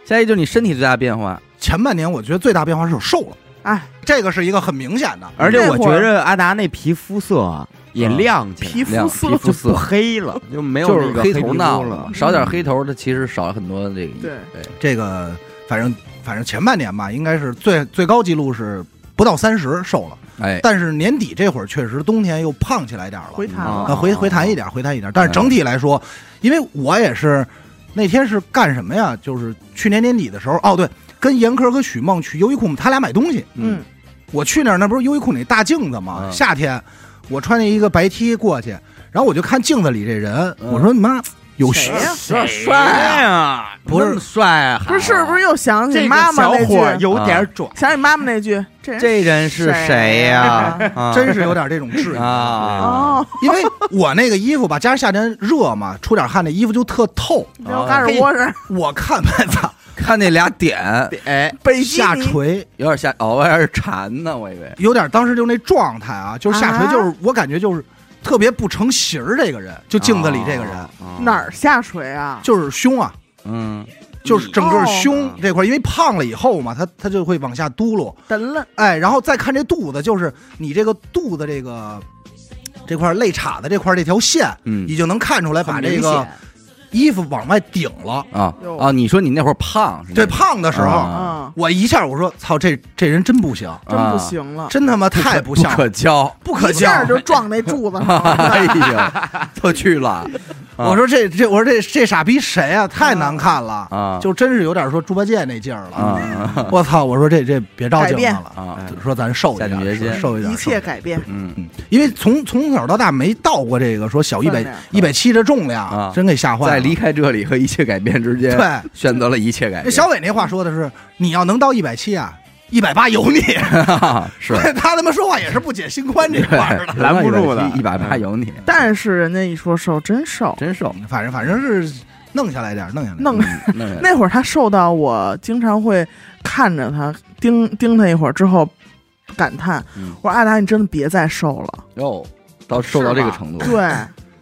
下一个就是你身体最大的变化，前半年我觉得最大变化是我瘦了，哎，这个是一个很明显的。而且我觉着阿达那皮肤色啊也亮起来，亮皮肤色皮肤色就不黑了，就没有那个黑头闹了了，。少点黑头，它其实少了很多这个。对对，这个反正反正前半年吧，应该是最最高记录是不到三十瘦了，哎，但是年底这会儿确实冬天又胖起来点了，啊回弹了呃，回回弹一点，回弹一点。但是整体来说，因为我也是那天是干什么呀？就是去年年底的时候，哦对，跟严科和许梦去优衣库，他俩买东西。嗯，我去那儿，那不是优衣库那大镜子吗？嗯夏天我穿着一个白 T 过去，然后我就看镜子里这人，嗯我说你妈有谁呀？这帅啊，呀？不是帅啊，不是是不是又想起妈妈那句？伙有点拽。想起妈妈那句，这人这人是谁呀？啊。真是有点这种质疑。啊，哦，因为我那个衣服吧，加上夏天热嘛，出点汗，那衣服就特透。你给我嘎吱窝上，我看吧，操，看那俩点，哎，下垂。有点下，哦，我有点馋呢，我以为。有点当时就那状态啊，就是下垂，啊。就是我感觉就是特别不成形儿。这个人，就镜子里这个人，啊哪儿下垂啊？就是胸啊，嗯，就是整个胸哦这块，因为胖了以后嘛，他他就会往下嘟噜。蹬了，哎，然后再看这肚子，就是你这个肚子这个这块肋叉子这块这条线，嗯已经能看出来，把这个显衣服往外顶了。啊啊！你说你那会儿胖？对，胖的时候，啊嗯，我一下我说操，这这人真不行，真不行了，真他妈太不不像，可教。不可一下。就撞那柱子上了。哎呀，都去了。啊我说这这，我说这这傻逼谁啊？太难看了啊就真是有点说猪八戒那劲儿了。啊我操！我说这这别照镜子改变了啊！说咱瘦一点，瘦一点，一切改变，嗯嗯，因为从从小到大没到过这个说小一百一百七的重量，啊真给吓坏了。在离开这里和一切改变之间，对选择了一切改变。小伟那话说的是，你要能到一百七啊，一百八有你。是 他他妈说话也是不解心宽这块儿的。拦不住的一百八有你，但是人家一说瘦，真瘦。真瘦。反正反正是弄下来点儿，弄下来。弄 那那会儿他瘦到我经常会看着他盯盯他一会儿之后，感叹嗯：“我说阿达，你真的别再瘦了。哟，到瘦到这个程”度，对，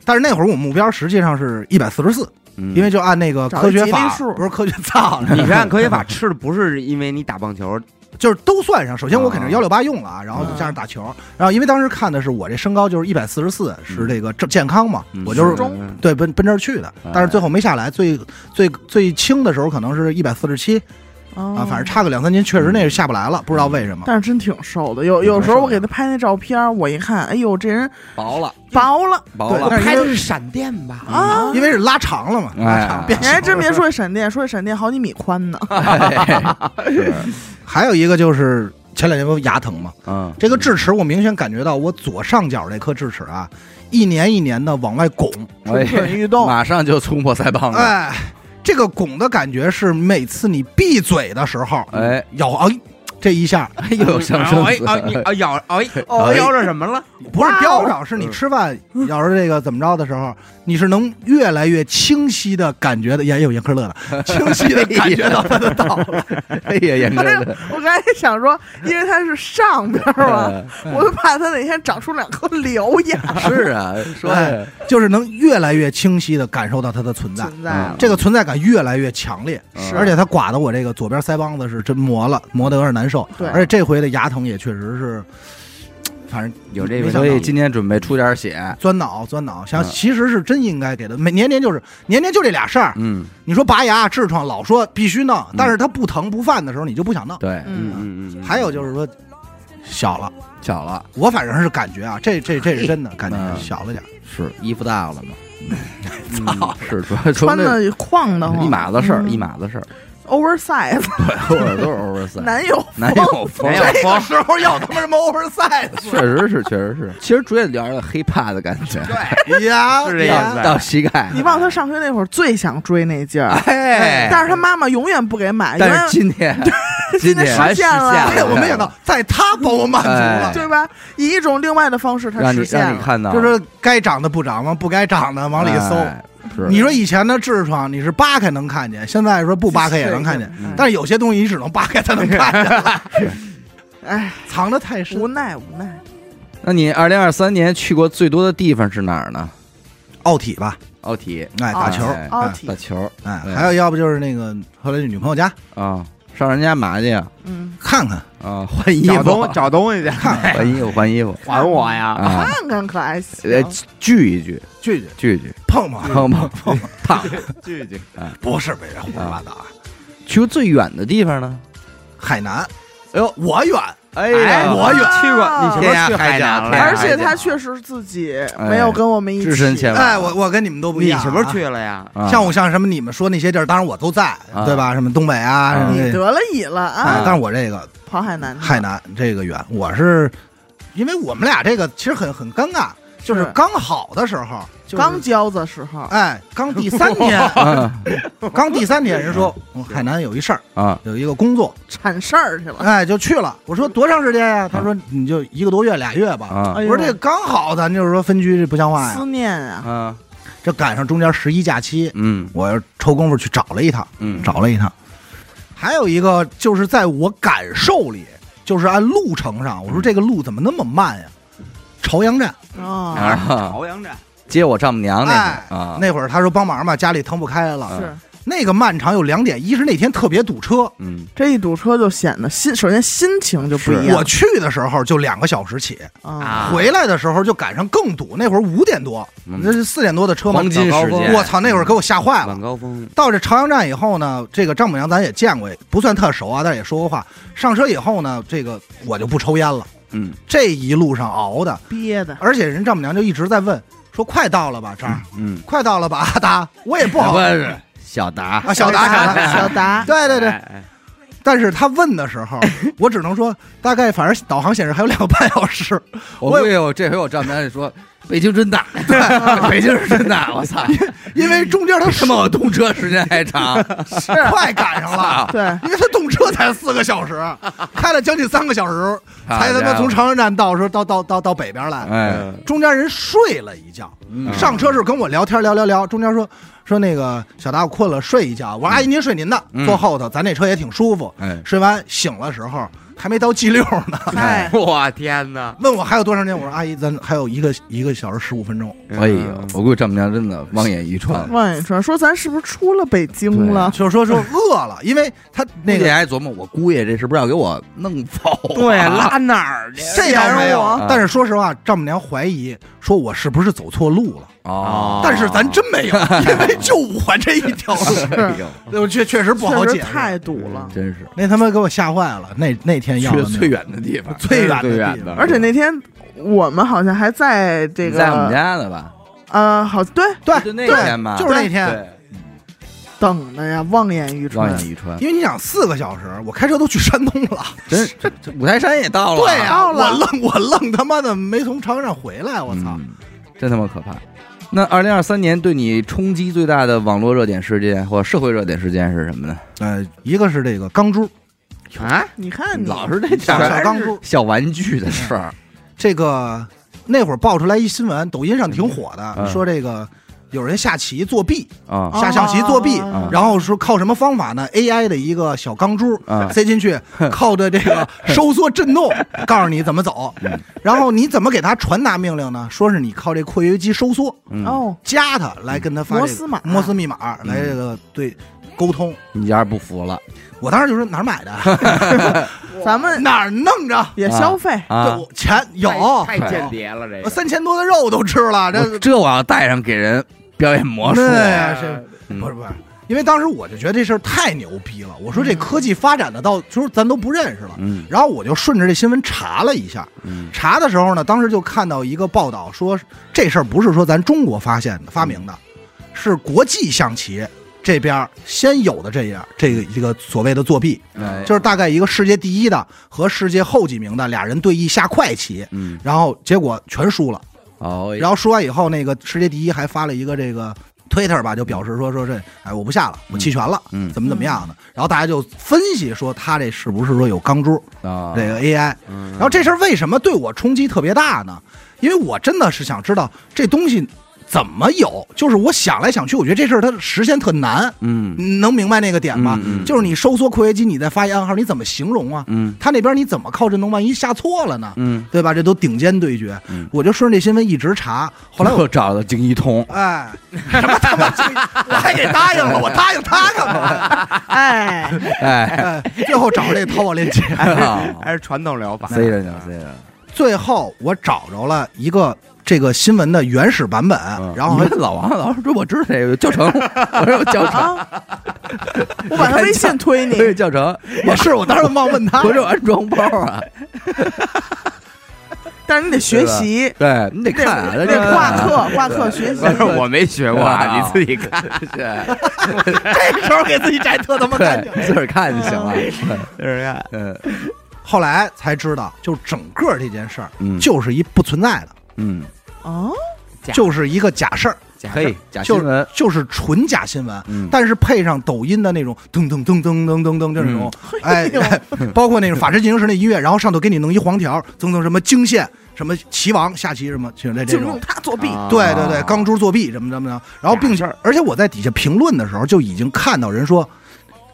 但是那会儿我目标实际上是一百四十四，嗯。因为就按那个科学法数，不是科学造，你是按科学法吃的，不是因为你打棒球，就是都算上。首先我肯定啊幺六八用了啊，然后加上打球，然后因为当时看的是我这身高就是一百四十四，是这个正健康嘛，嗯。我就是对奔奔这儿去的。哎，但是最后没下来，最最最轻的时候可能是一百四十七啊，啊反正差个两三斤，确实那是下不来了，不知道为什么。但是真挺瘦的。有有时候我给他拍那照片，我一看，哎呦，这人薄了，薄了薄了对。拍的是闪电吧？啊！因为是拉长了嘛，哎拉长变你还。真别说闪电，说闪电好几米宽呢。是，还有一个就是前两天不牙疼嘛，嗯，这个智齿我明显感觉到我左上角这颗智齿啊，一年一年的往外拱，哎蠢蠢欲动马上就冲破腮帮子，哎，这个拱的感觉是每次你闭嘴的时候，哎，咬哎这一下哎呦，上生死，哎啊你啊咬哎哎叼着什么了？不是叼着，是你吃饭咬着这个怎么着的时候，你是能越来越清晰的感觉的，也有严科乐的，清晰的感觉到它的到了。哎呀，严科乐我刚才想说，因为它是上边儿嘛，我就怕它哪天长出两颗獠牙。是啊，说哎就是能越来越清晰的感受到它的存在，存在。这个存在感越来越强烈，是而且它刮的我这个左边腮帮子是真磨了，磨得有点难受。对而且这回的牙疼也确实是，反正有这个所以今天准备出点血，钻脑钻脑，想嗯其实是真应该给他，每年年就是年年就这俩事儿。嗯，你说拔牙、痔疮，老说必须弄，但是他不疼不犯的时候，你就不想弄。对，嗯，嗯嗯，还有就是说，小了，小了，我反正是感觉啊，这这这是真的感觉嗯小了点儿。是衣服大了嘛，操，是主要穿的晃的慌，一码子事儿，嗯一码子事儿，oversize，对，或者都是 oversize，男友男友风这个时候要他妈什么 oversize？确实是，确实是，其实主要有点黑怕的感觉，对。呀，是这意呀思到膝盖，你忘了他上学那会儿最想追那劲儿，哎，但是他妈妈永远不给买，永但是今天，今天实现了。我没想到在他帮我满足哎。了，对吧？以一种另外的方式，他实现了。让你看到，就是该长的不长，往不该长的往里搜。你说以前的痔疮你是扒开能看见，现在说不扒开也能看见，嗯。但是有些东西你只能扒开才能看见。了，哎，藏得太深。无。奈无奈。那你二零二三年去过最多的地方是哪儿呢？奥体吧，奥体，哎，打球，哎奥体。打球，哎，对还有要不就是那个后来女朋友家。啊，上人家嘛去呀？嗯，看看，啊，换衣服，找东找东西去，换衣服，换衣服。还我呀！啊，看看可还行。呃，聚一聚，聚聚。聚一聚，碰碰。碰碰碰碰。聚聚，不是被人胡说八道啊。去过最远的地方呢？海南，哎呦，我远，哎我有去过，你什么天涯去海南了？而且他确实自己哎没有跟我们一起。只身前往哎，我我跟你们都不一样啊。你什么时候去了呀？啊像我像什么你们说那些地儿，当然我都在，啊对吧？什么东北啊，什么这你得了乙了哎啊！但是我这个跑海南去，海南这个远，我是因为我们俩这个其实很很尴尬，就是是刚好的时候，就是刚交的时候，哎，刚第三天，刚第三天，人说嗯海南有一事儿，啊有一个工作，铲事儿去了。哎，就去了。我说多长时间呀？他说你就一个多月俩月吧。啊哎呦我说这刚好，咱就是说分居这不像话呀思。念啊，啊这赶上中间十一假期，嗯我抽工夫去找了一趟，嗯找了一趟。还有一个就是在我感受里，就是按路程上，我说这个路怎么那么慢呀？朝阳站，啊，啊，朝阳站。接我丈母娘那哎会儿啊，那会儿他说帮忙嘛，家里腾不开了。是。那个漫长有两点，一是那天特别堵车，嗯。这一堵车就显得心，首先心情就不一样。我去的时候就两个小时起，啊，回来的时候就赶上更堵。那会儿五点多，嗯。那是四点多的车嘛，黄金时间。我操，那会儿给我吓坏了。晚。高峰。到这朝阳站以后呢，这个丈母娘咱也见过，不算特熟啊，但是也说过话。上车以后呢，这个我就不抽烟了。嗯。这一路上熬的，憋的，而且人丈母娘就一直在问，说快到了吧，这儿嗯。快到了吧，阿达，我也不好。不是小达。啊，小达，小达，小达，对对对。哎但是他问的时候，我只能说大概，反正导航显示还有两个半小时。我估计我这回我丈母娘就说北京真大，对，北京是真大，我操，因为中间他什么我动车时间还长，是，快赶上了，对，因为他才四个小时，开了将近三个小时，才他妈从长安站到时候到到到到北边来。哎。中间人睡了一觉，嗯。上车是跟我聊天聊聊聊，中间说说那个小达我困了睡一觉，我说阿姨您睡您的，嗯。坐后头，咱这车也挺舒服。哎，睡完醒了时候还没到 G 六呢，哎，我天哪！问我还有多长时间，我说阿姨咱还有一个一个小时十五分钟。哎呦，我估计丈母娘真的望眼欲穿，望眼欲穿说咱是不是出了北京了？就是说说饿了，因为他那那个个还琢磨我姑爷这是不是要给我弄走啊？对，拉哪儿去？这倒没有但是说实话，丈母娘怀疑说我是不是走错路了，哦，但是咱真没有，因为就五环这一条。路，哎呦，我确确实不好解太堵了。真是。那他妈给我吓坏了，那那天要去最远的地方，最远的最远的地方，而且那天我们好像还在这个，在我们家呢吧？呃，好对，对就那对天吧。就是那天，等的呀，望眼欲穿。望。眼欲穿，因为你想四个小时，我开车都去山东了，真 这这五台山也到了，对呀、我到了。愣我愣他妈的没从朝阳站回来，我操！嗯，真他妈可怕。那二零二三年对你冲击最大的网络热点事件或社会热点事件是什么呢？呃，一个是这个钢珠，啊，你看你老是这小点小钢珠，小玩具的事儿，这个那会儿爆出来一新闻，抖音上挺火的，嗯。说这个有人下棋作弊，啊。下象棋作弊，啊。然后说靠什么方法呢？AI 的一个小钢珠、啊塞进去，靠着这个 收缩震动，告诉你怎么走。嗯。然后你怎么给他传达命令呢？说是你靠这括约肌收缩，嗯，哦，加他来跟他发这个摩斯码。摩斯密码来这个对沟通。你家不服了。我当时就说哪儿买的？咱们 哪儿弄着？也消费，啊。对，！钱有。太间谍了，这三千多的肉都吃了，这这我要带上给人表演魔术，不是不是？因为当时我就觉得这事儿太牛逼了，我说这科技发展的到，就是咱都不认识了。嗯然后我就顺着这新闻查了一下，嗯查的时候呢，当时就看到一个报道说，这事儿不是说咱中国发现的、发明的，是国际象棋这边先有的这样这个一个所谓的作弊，哎就是大概一个世界第一的和世界后几名的俩人对弈下快棋，嗯，然后结果全输了。哦，然后说完以后，那个世界第一还发了一个这个 Twitter 吧，就表示说说这哎我不下了，我弃权了，嗯怎么怎么样的。然后大家就分析说他这是不是说有钢珠啊，这个 AI。嗯，然后这事儿为什么对我冲击特别大呢？因为我真的是想知道这东西怎么有，就是我想来想去，我觉得这事儿它实现特难。嗯能明白那个点吗？嗯嗯就是你收缩括约肌，你再发一暗号，你怎么形容啊？嗯他那边你怎么靠震动？万一下错了呢？嗯，对吧？这都顶尖对决，嗯我就顺着这新闻一直查，后来我我找到京一通，哎，什么他妈这，我还给答应了，我答应他干嘛？哎，哎，哎，最后找这淘宝链接，还是传统疗法，塞着呢，塞着。最后我找着了一个这个新闻的原始版本，嗯。然后老王老师说我知道这个教程，我说有教程，啊，我把他微信推你。教程，也是我当时忘问他。我，这有安装包啊，但是你得学习，对你得看啊，得这个挂课挂课学习。不。是我没学过啊，啊。你自己看，这时候给自己摘特他妈干净。对，自个儿看就行了。自个儿看。嗯。后来才知道，就整个这件事儿嗯。就是一不存在的，嗯，哦，假。就是一个假事儿，嘿假事，假就新闻，就是纯假新闻。嗯，但是配上抖音的那种噔噔噔噔噔噔噔那种，哎 哎呦，包括那种《法制进行时》那音乐，然后上头给你弄一黄条，噔噔什么惊现，什么棋王下棋什么，就这这种。就用。它作弊，啊。对对对，钢珠作弊什么什么的，然后并且，而且我在底下评论的时候就已经看到人说，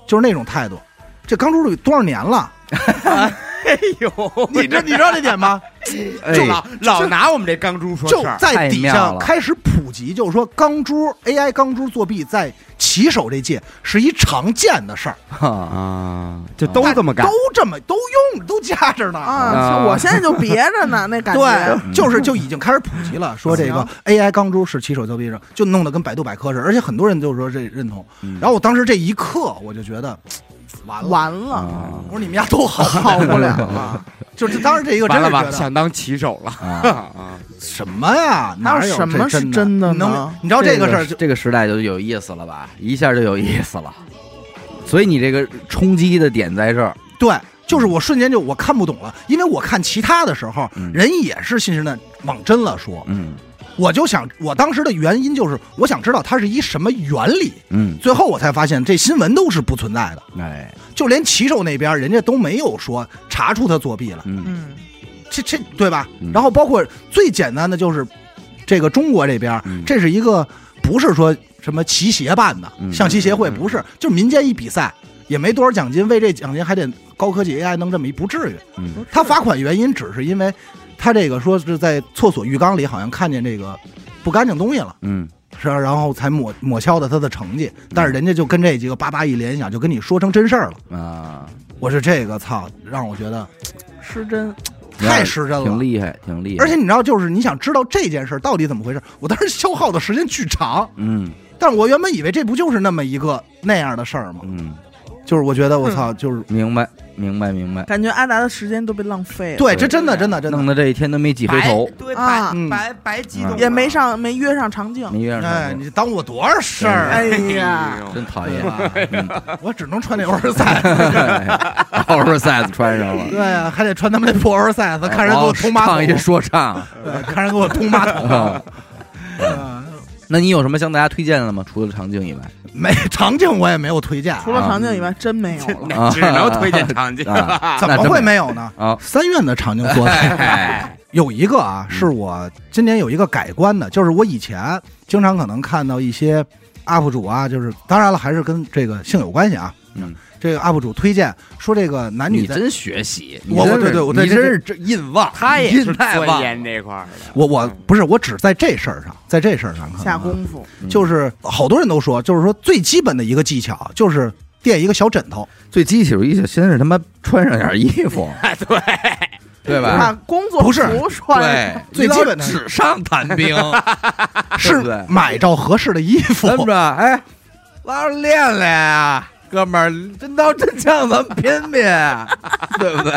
就是那种态度，这钢珠都多少年了？哎呦，你这你知道这点吗？哎。就老老拿我们这钢珠说就事儿，在底下开始普及，就是说钢珠 AI 钢珠作弊在棋手这届是一常见的事儿，啊，就都这么干。都，这么都用都加着呢。啊！啊。我现在就别着呢，那感觉。对，就是就已经开始普及了，说这个 AI 钢珠是棋手作弊者，就弄得跟百度百科似的，而且很多人就是说这认同。嗯。然后我当时这一刻，我就觉得完了，完了，啊。我说你们家都好，好不了了。就是当时这一个完了吧，真的觉得想当棋手了！什么呀？哪有什么是真的？能呢？你知道这个事儿就这个时代就有意思了吧？一下就有意思了。所以你这个冲击的点在这儿，对，就是我瞬间就我看不懂了，因为我看其他的时候，嗯。人也是信誓旦旦往真了说，嗯我就想，我当时的原因就是我想知道它是一什么原理，嗯，最后我才发现这新闻都是不存在的，哎，就连棋手那边人家都没有说查出他作弊了，嗯。嗯，这这对吧？嗯？然后包括最简单的就是这个中国这边，嗯。这是一个不是说什么棋协办的，嗯。象棋协会嗯不是，就是民间一比赛。也没多少奖金，为这奖金还得高科技 AI 弄这么一，不至于。嗯。他罚款原因只是因为他这个说是在厕所浴缸里好像看见这个不干净东西了，嗯是吧然后才抹抹消的他的成绩。但是人家就跟这几个叭叭一联想，就跟你说成真事儿了。啊，我是这个操，让我觉得失真，太失真了。挺厉害，挺厉害。而且你知道，就是你想知道这件事儿到底怎么回事，我当时消耗的时间巨长。嗯但是我原本以为这不就是那么一个那样的事儿吗？嗯，就是我觉得我操，就是明白明白明白。感觉阿达的时间都被浪费了，对，这真的真的真的。弄，得这一天都没挤回头，对啊嗯。白白激动，也没上没约上长镜，没约上哎，头，你耽误我多少事儿啊？哎呀，真讨厌我只能穿那 oversize，oversize 穿上了，对呀，还得穿他们那破 oversize，看人给我通马桶。唱一，说唱。对，看人给我通马桶。那你有什么向大家推荐的吗？除了长镜以外 没长镜我也没有推荐，除了长镜以外，真没有 只能推荐场景。啊 怎么会没有呢？啊？三院的长镜做的哎，有一个啊，是我今年有一个改观的，就是我以前经常可能看到一些 UP 主啊，就是当然了，还是跟这个性有关系啊。嗯，这个 UP 主推荐说这个男女，你真学习，我我对对我对你真是这印旺，他也是印太钻研这块儿的，我我不是我只在这事儿上，在这事儿上下功夫，嗯就是好多人都说，就是说最基本的一个技巧就是垫一个小枕头，最基础一先是他妈穿上点衣服，对，对吧？把工作不是服穿对，最基本的纸上谈兵，是买着合适的衣服。怎么着？哎，拉着练练呀，哥们儿，真刀真枪，咱们拼拼，对不对？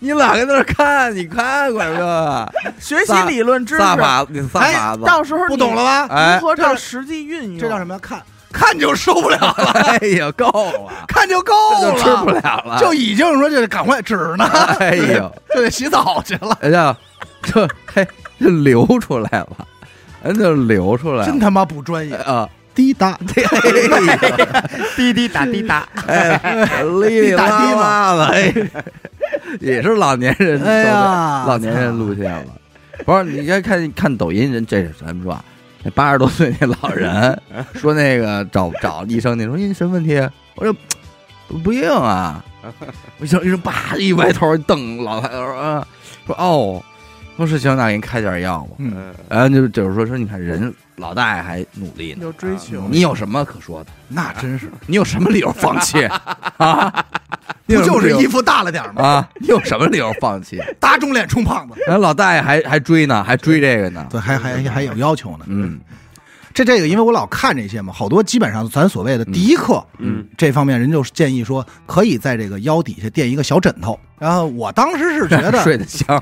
你老在那儿看，你看看这 学习理论知识，仨法子，你仨哎法子，到时候不懂了吧？哎如何照实际运用？这叫什么呀？看看就受不了了，哎呀，够了，看就够了就吃不了，了了，就已经说这赶快纸呢，哎呦，就得洗澡去了，哎呀，这嘿，这流出来了，人就流出来了真他妈不专业。啊！滴答，滴滴答滴答，哎，哩哩啦啦的，哎，也是老年人，哎呀老年人路线了。不是，你该看看抖音人，这是咱们说啊，那八十多岁那老人说那个找找医生，你说你什么问题？我说不不硬啊。我医生医生叭一歪头一瞪老太太说啊，说哦，说是行，那给你开点药吧。嗯，然后就就是说说，你看人老大爷还努力呢，有追求，你有什么可说的？那真是，你有什么理由放弃啊？不就是衣服大了点吗？啊？你有什么理由放弃？打肿脸充胖子，然后老大爷还还追呢，还追这个呢。对，还还还有要求呢。嗯这这个，因为我老看这些嘛，好多基本上咱所谓的第一课，嗯，这方面人就是建议说，可以在这个腰底下垫一个小枕头。然后我当时是觉得，睡得香，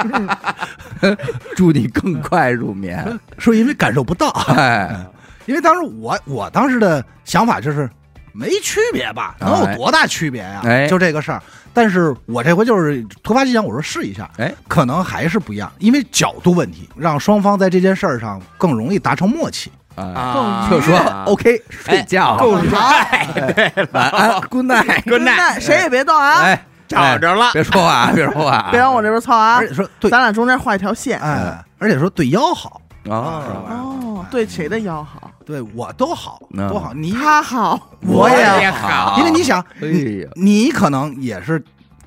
祝你更快入眠。是因为感受不到，哎，因为当时我我当时的想法就是没区别吧？能有多大区别呀、哎就这个事儿。但是我这回就是突发奇想，我说试一下，哎，可能还是不一样，因为角度问题，让双方在这件事儿上更容易达成默契。啊，啊，就说啊 OK 睡觉。够了，帅，对晚安，Good night，good night，谁也别动啊，哎，找着了。别说话，别说话，别往我这边凑啊。而，且说对，咱俩中间画一条线。哎，而且说对腰好，啊，哦，对谁的腰好？对我都好，嗯。都好。你他好，我也也好。因为你想，哎你呀，你可能也是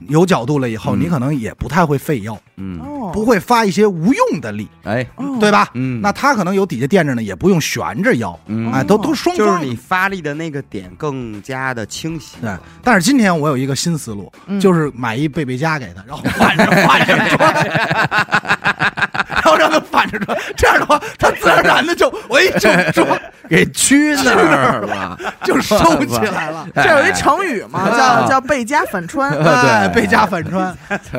有角度了以后，嗯。你可能也不太会费腰，嗯，哦，不会发一些无用的力，哎，哦对？吧？嗯，那他可能有底下垫着呢，也不用悬着腰，嗯。哎，都都双方就是你发力的那个点更加的清晰。对，但是今天我有一个新思路，嗯。就是买一贝贝佳给他，然后换着换着穿，然 后让他反着穿，这样的话，他自然而然的就我一就说给屈那儿了，就收起来了。这有一成语嘛，叫叫背夹反穿。哎，贝佳反穿，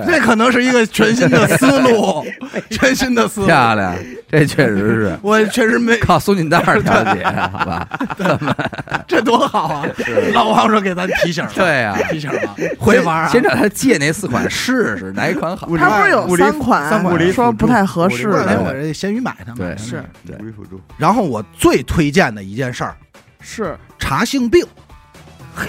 这可能是一个全新的思路，全新的思路。漂亮，这确实是我确实没，靠松紧带儿调节，好吧？这多好啊！老王说给咱提醒了，对呀，提醒了，回玩啊！先找他借那四款试试，哪一款好？他不是有三款，三款说不太合适过两天的，我这闲鱼买它，对买它是对然后我最推荐的一件事儿，是查性病。嘿，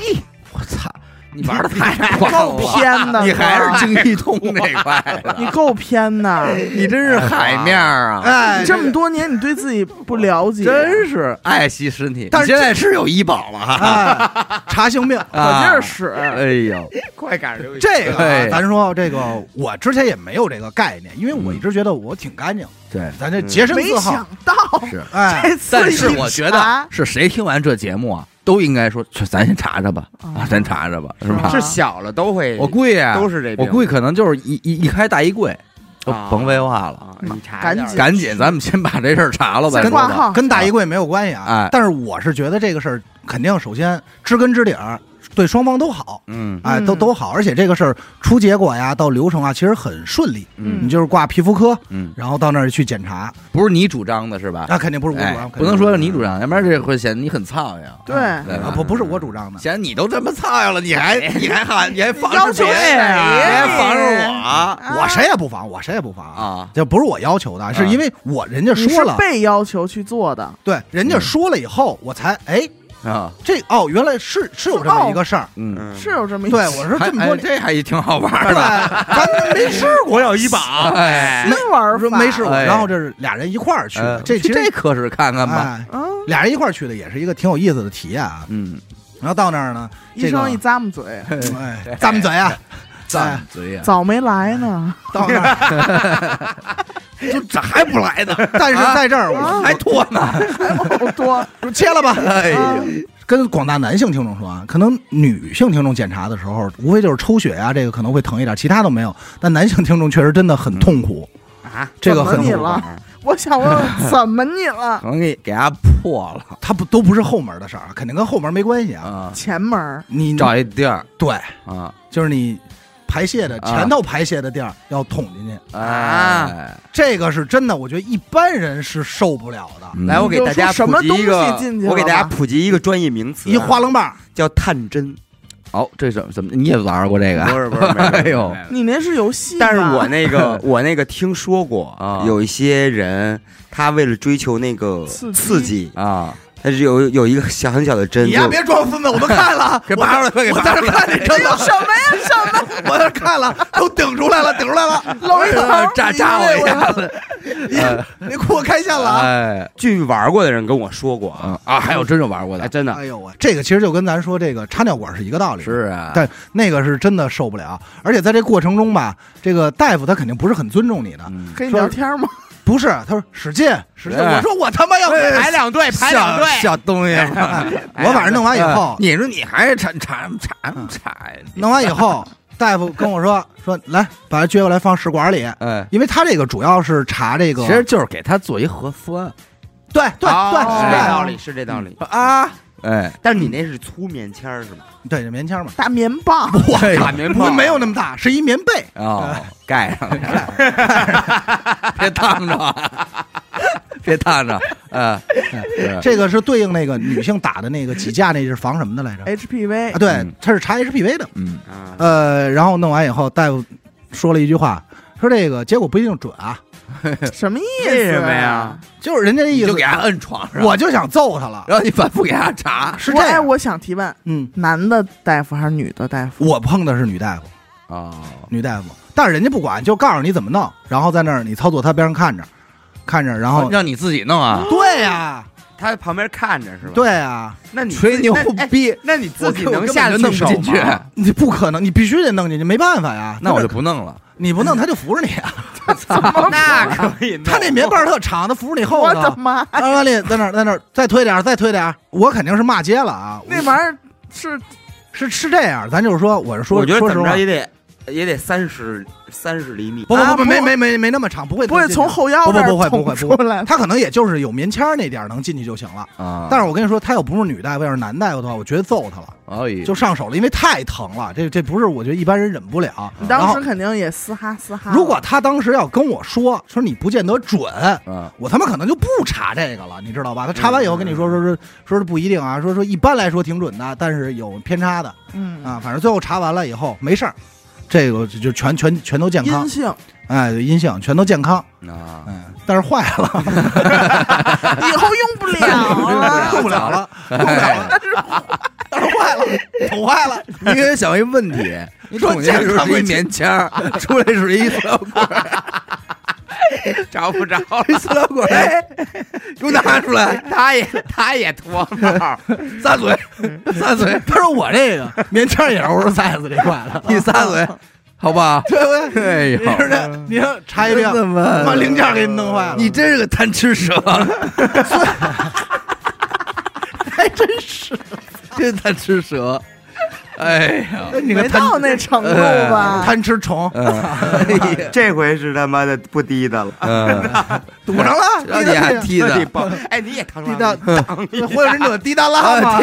我操，你玩的太广够了，偏的，你还是精一通这块的，你够偏的。你真是海面儿啊！哎你这么多年，你对自己不了解，真是爱惜身体。但是现在是有医保了哈，哎，查性病。可劲儿使。哎呦，快赶上这个咱说这个，我之前也没有这个概念，因为我一直觉得我挺干净，对，咱这洁身没自好想。到是。哎，但是一我觉查得是谁听完这节目啊，都应该说，咱先查查吧，啊，咱查查吧，是吧？是是小了都会，我估计啊，都是这，我估计可能就是一一一开大衣柜，甭废话了，啊，你查赶紧赶紧，咱们先把这事儿查了再说吧。先挂号，跟大衣柜没有关系啊哎。但是我是觉得这个事儿肯定首先知根知底儿，对双方都好，嗯哎，嗯都都好，而且这个事儿出结果呀，到流程啊，其实很顺利。嗯你就是挂皮肤科，嗯，然后到那儿去检查，不是你主张的是吧？那肯定不是我主哎张，，不能说是你主张，要不然这会显得你很操呀。对，啊，不不是我主张的，显得你都这么操呀了，你还你还喊你还防着别人谁呀你还防着我啊我谁也不防，我谁也不防啊，啊？这不是我要求的，是因为我人家说了，被要求去做的，对，人家说了以后，我才哎，啊，这哦，原来是是有这么一个事儿，嗯，嗯。是有这么一对我说这么多，哎这还也挺好玩对，的。咱没试过，我有医保，哎，没玩法，说没试过，哎。然后这是俩人一块儿去的，呃这其实这可是看看吧。俩人一块儿去的也是一个挺有意思的体验啊。嗯，然后到那儿呢，医生一咂摸嘴，哎，咂摸嘴啊，赞嘴呀，早没来呢，到那儿，就这还不来呢，但是在这儿我啊。还拖呢。好多，说切了吧。哎啊呦，跟广大男性听众说啊，可能女性听众检查的时候，无非就是抽血呀、这个可能会疼一点，其他都没有。但男性听众确实真的很痛苦，啊，这个很苦。了？我想问问，怎么你了？可能给给他破了。它不都不是后门的事儿，肯定跟后门没关系啊。啊，前门你找一地儿。对，啊就是你排泄的啊。前头排泄的地儿要捅进去，啊，这个是真的，我觉得一般人是受不了的。嗯来，我给大家普及一个东西进去，我给大家普及一个专业名词啊，一花楞棒，叫探针，哦，这怎么怎么你也玩过这个？不是不是，哎呦。你那是游戏，但是我那个 我那个听说过啊。有一些人他为了追求那个刺激，啊，他是有有一个小很小的针，你呀别装孙子，我都看了，给拔出来，快给我拔出来！在这看这针呢，什么呀什么？我在这看了，都顶出来了，顶出来了，搂一头扎扎我一下子，你你给我开线了啊！哎，据玩过的人跟我说过啊，嗯。啊，还有真正玩过哎，的，真的。哎呦我，这个其实就跟咱说这个插尿管是一个道理，是啊，但那个是真的受不了，而且在这过程中吧，这个大夫他肯定不是很尊重你的，嗯。跟你聊天吗？不是，他说使劲使劲，哎我说我他妈要给排两队，排两队，小东西，我反正弄完以后，你说你还是查查查查呀？弄完以后，大夫跟我说说来把它撅过来放试管里，哎，因为他这个主要是查这个，其实就是给他做一核酸。对对哦。对是这道理，是这道理。啊，哎，但是你那是粗棉签儿是吧？对，这棉签嘛，大棉棒，哇大棉棒不没有那么大，是一棉被，哦，盖上了，别烫着，别烫着，啊，这个是对应那个女性打的那个几架，那是防什么的来着？HPV 啊，对嗯，它是查 HPV 的。嗯。啊，呃，然后弄完以后，大夫说了一句话，说这个结果不一定准啊，什么意思？为什么呀？？就是人家的意思就给，他摁床上，我就想揍他了。然后你反复给他查是这样，我哎我想提问，嗯，男的大夫还是女的大夫？我碰的是女大夫，哦，女大夫，但是人家不管，就告诉你怎么弄，然后在那儿你操作，他边上看着，看着，然后让你自己弄啊，对呀，他在旁边看着是吧？，对呀，那你吹牛逼，那你自己能下去弄进去吗 你不可能，你必须得弄进去，没办法呀。那我就不弄了。你不弄，他就扶着你啊。那可以，他那棉棒特长，他扶着你后头。我的妈！啊，完了，在那儿，在那儿，再推点，再推点。我肯定是骂街了啊！那玩意儿是是是这样，咱就是说，我是说，我觉得说实话怎么着，也得也得三十三十厘米。不不不不，啊不没没没没那么长，不会不会从后腰不不不会不会不会？他可能也就是有棉签那点儿能进去就行了。啊，但是我跟你说，他要不是女大夫，要是男大夫的话，我绝对揍他了，就上手了，因为太疼了。这这不是我觉得一般人忍不了。你当时肯定也嘶哈嘶哈。如果他当时要跟我说说你不见得准，啊，我他妈可能就不查这个了，你知道吧？他查完以后跟你说说说说是不一定啊，说说一般来说挺准的，但是有偏差的嗯啊。反正最后查完了以后没事儿，这个就就全全全都健康。阴，性，哎，阴性全都健康，啊，嗯，但是坏了，以后用不了用不了。了。了，用不了了，但是坏了，捅坏了，你给他想一问题，你说捅进去是一健康归棉签儿，出来是一塑料棍儿，找不着一塑料棍儿，哎，给我拿出来，他也他也脱帽，撒嘴，撒嘴，他说我这个棉签也是 oversize 这块的，你撒嘴，好吧？对不对？哎呦。你，说这，你说查一遍，真的吗？把零件给你弄坏了，你真是个贪吃蛇，还真是，真贪吃蛇。哎呀，没你没到那程度吧？贪吃虫，这回是他妈的不滴的了。嗯，堵上了，让你还踢的，那你抱哎，你也 扛滴上答，火影忍者滴答拉啊，吗？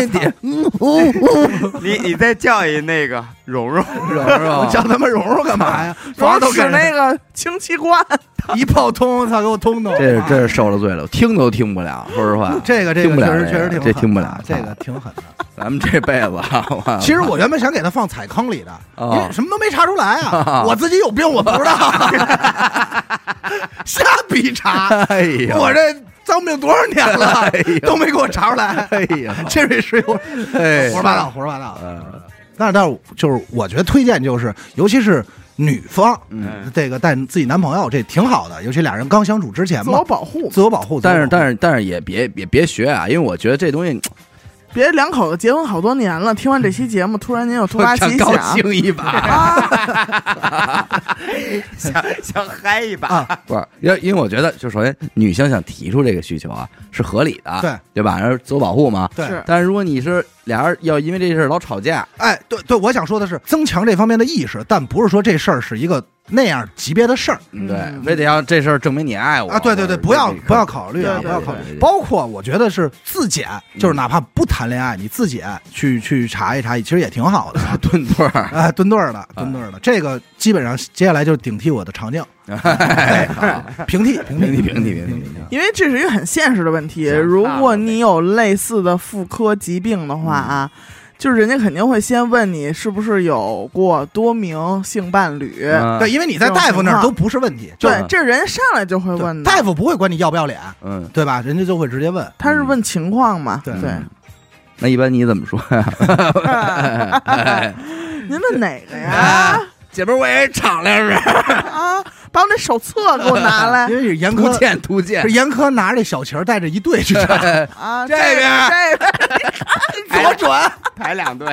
你你再叫一那个蓉蓉，蓉我蓉，叫他妈蓉蓉干嘛呀？主要是那个氢气罐，一炮通，操，给我通通。这是这是受了罪了，听都听不了，说实话，这个这个确实确实这个挺狠这听不了这个挺狠的。咱们这辈子，其实我原本想给他放踩坑里的，哦因为什么都没查出来啊，我自己有病我不知道，瞎逼查。哎呀，我这脏病多少年了哎都没给我查出来。哎呀，这位石油哎胡说八道，胡说八道。嗯但是但是就是我觉得推荐就是，尤其是女方，嗯，这个带自己男朋友这挺好的，尤其俩人刚相处之前自我嘛，保护，自我保护。但是但是是但是也别也别学啊，因为我觉得这东西别两口子结婚好多年了，听完这期节目，突然间又突发想高奇想兴一把，啊，想想嗨一把，啊，不是，因为因为我觉得，就首先女性想提出这个需求啊，是合理的，对对吧？然后自我保护嘛。对但是如果你是俩人要因为这事儿老吵架，哎，对对，我想说的是增强这方面的意识，但不是说这事儿是一个那样级别的事儿。嗯对嗯，非得要这事儿证明你爱我啊。对对对，不要不要考虑不要考虑。包括我觉得是自检，就是哪怕不谈恋爱，你自己去去查一查，其实也挺好的。蹲墩儿，哎，蹲对儿的，蹲对儿的，这个基本上接下来就是顶替我的肠镜，哎好，平替平替。平替平替平替平替，因为这是一个很现实的问题。如果你有类似的妇科疾病的话啊，就是人家肯定会先问你是不是有过多名性伴侣。嗯对，因为你在大夫那儿都不是问题，就对，这人上来就会问的，大夫不会管你要不要脸，嗯，对吧？人家就会直接问。他是问情况嘛？对对，那一般你怎么说呀？哎 您问哪个呀？姐们儿，我也敞亮着，啊，把我那手册给我拿来。因为是严图科，鉴图鉴。是，严科拿着小旗儿带着一队去！这边。边这边。左转。排两队，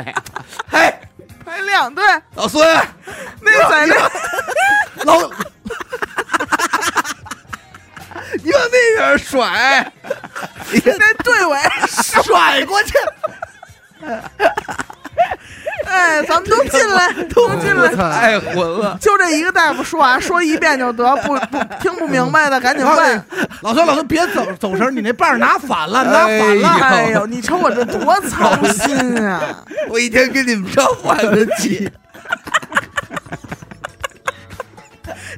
嘿，排两队，老孙，那在那。老你往那边甩，你那队尾，甩过去，哎，咱们都进来，都进来。太混了。就这一个大夫说完，说一遍就得，不不听不明白的赶紧问。老孙，老孙别走走神，你那棒拿反了，拿反哎了。哎呦，你瞅我这多操心啊！我一天跟你们这换得起，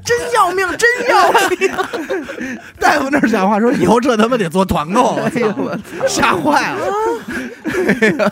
真要命，真要命！大夫那儿讲话说，以后这他妈得做团购，我操，吓坏了。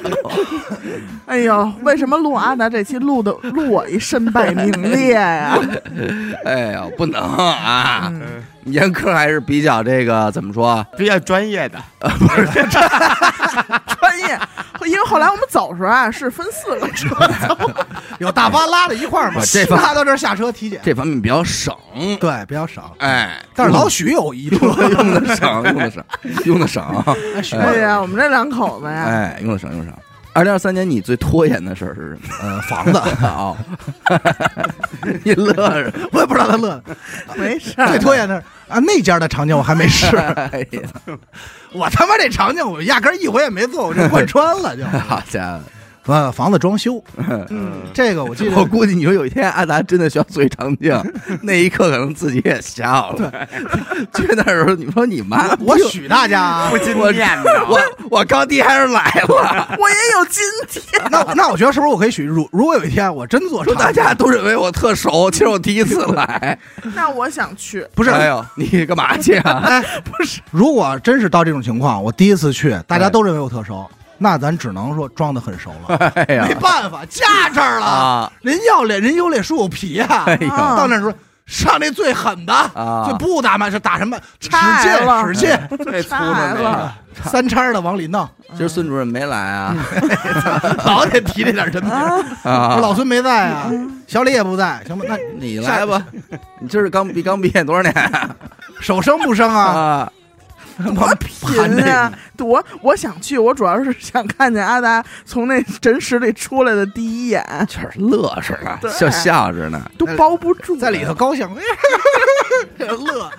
哎呦，为什么录阿达这期录的录我一身败名裂呀？哎呦，不能啊！嗯严科还是比较这个怎么说？比较专业的，不是专业，因为后来我们走的时候啊，是分四个车 走，有大巴拉在一块儿嘛，这方拉到这儿下车体检，这方面比较省，对，比较省。哎，但是老许有一车，用的省，用的省，用的省，哎许哎呀，我们这两口子呀，哎，用的省，用的省。二零二三年你最拖延的事儿是什么？呃房子，啊，你乐着，我也不知道他乐的。没事儿最拖延的是啊，那家的场景我还没试，哎呀，我他妈这场景我压根儿一回也没做，我就贯穿了就。好家伙！呃，房子装修，嗯，这个我记得我估计你说有一天阿达真的需要做一场景，那一刻可能自己也笑了。去那时候你说你妈，我许大家我。我我刚爹还是来了，我也有今天。那那我觉得是不是我可以许？如如果有一天我真做大家都认为我特熟，其实我第一次来。那我想去，不是哎呦，你干嘛去啊？哎，不是，如果真是到这种情况，我第一次去，大家都认为我特熟，那咱只能说装的很熟了，哎没办法，架这儿了，啊！人要脸，人有脸树有皮啊。到那时候上那最狠的，啊就不打嘛，是打什么？使劲使劲，最粗来的那个了，三叉的往里弄，今儿孙主任没来啊？老得提这点人名。啊，老孙没在啊，小李也不在，行吧？那你来吧。你今儿刚毕刚毕业多少年啊？手生不生啊？啊，多贫啊！我我想去，我主要是想看见阿达从那诊室里出来的第一眼，就是乐着呢，笑笑着呢。都包不住，在里头高兴，乐，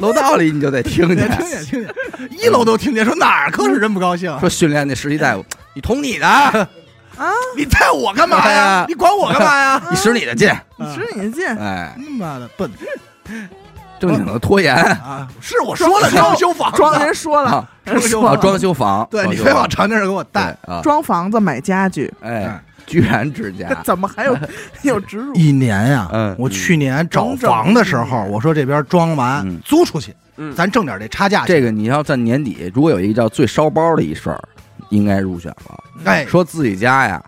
楼道里你就得听见听见，见听见，一楼都听见，说哪儿可是真不高兴？说训练那实习大夫，你捅你的，啊你带我干嘛哎呀呀？你管我干嘛呀？你使你的劲，你使你的劲，哎，他妈的笨正经的拖延啊！是我说了装修房，装人说了啊，，人说啊，了，装修房，对你装修房非往长那儿给我带。啊，装房子买家具，哎，居然之家，怎么还有 有植入？一年呀，嗯我去年找房的时候，我说这边装完嗯租出去，嗯咱挣点这差价。这个你要在年底，如果有一个叫最烧包的一事儿，应该入选了。哎，说自己家呀，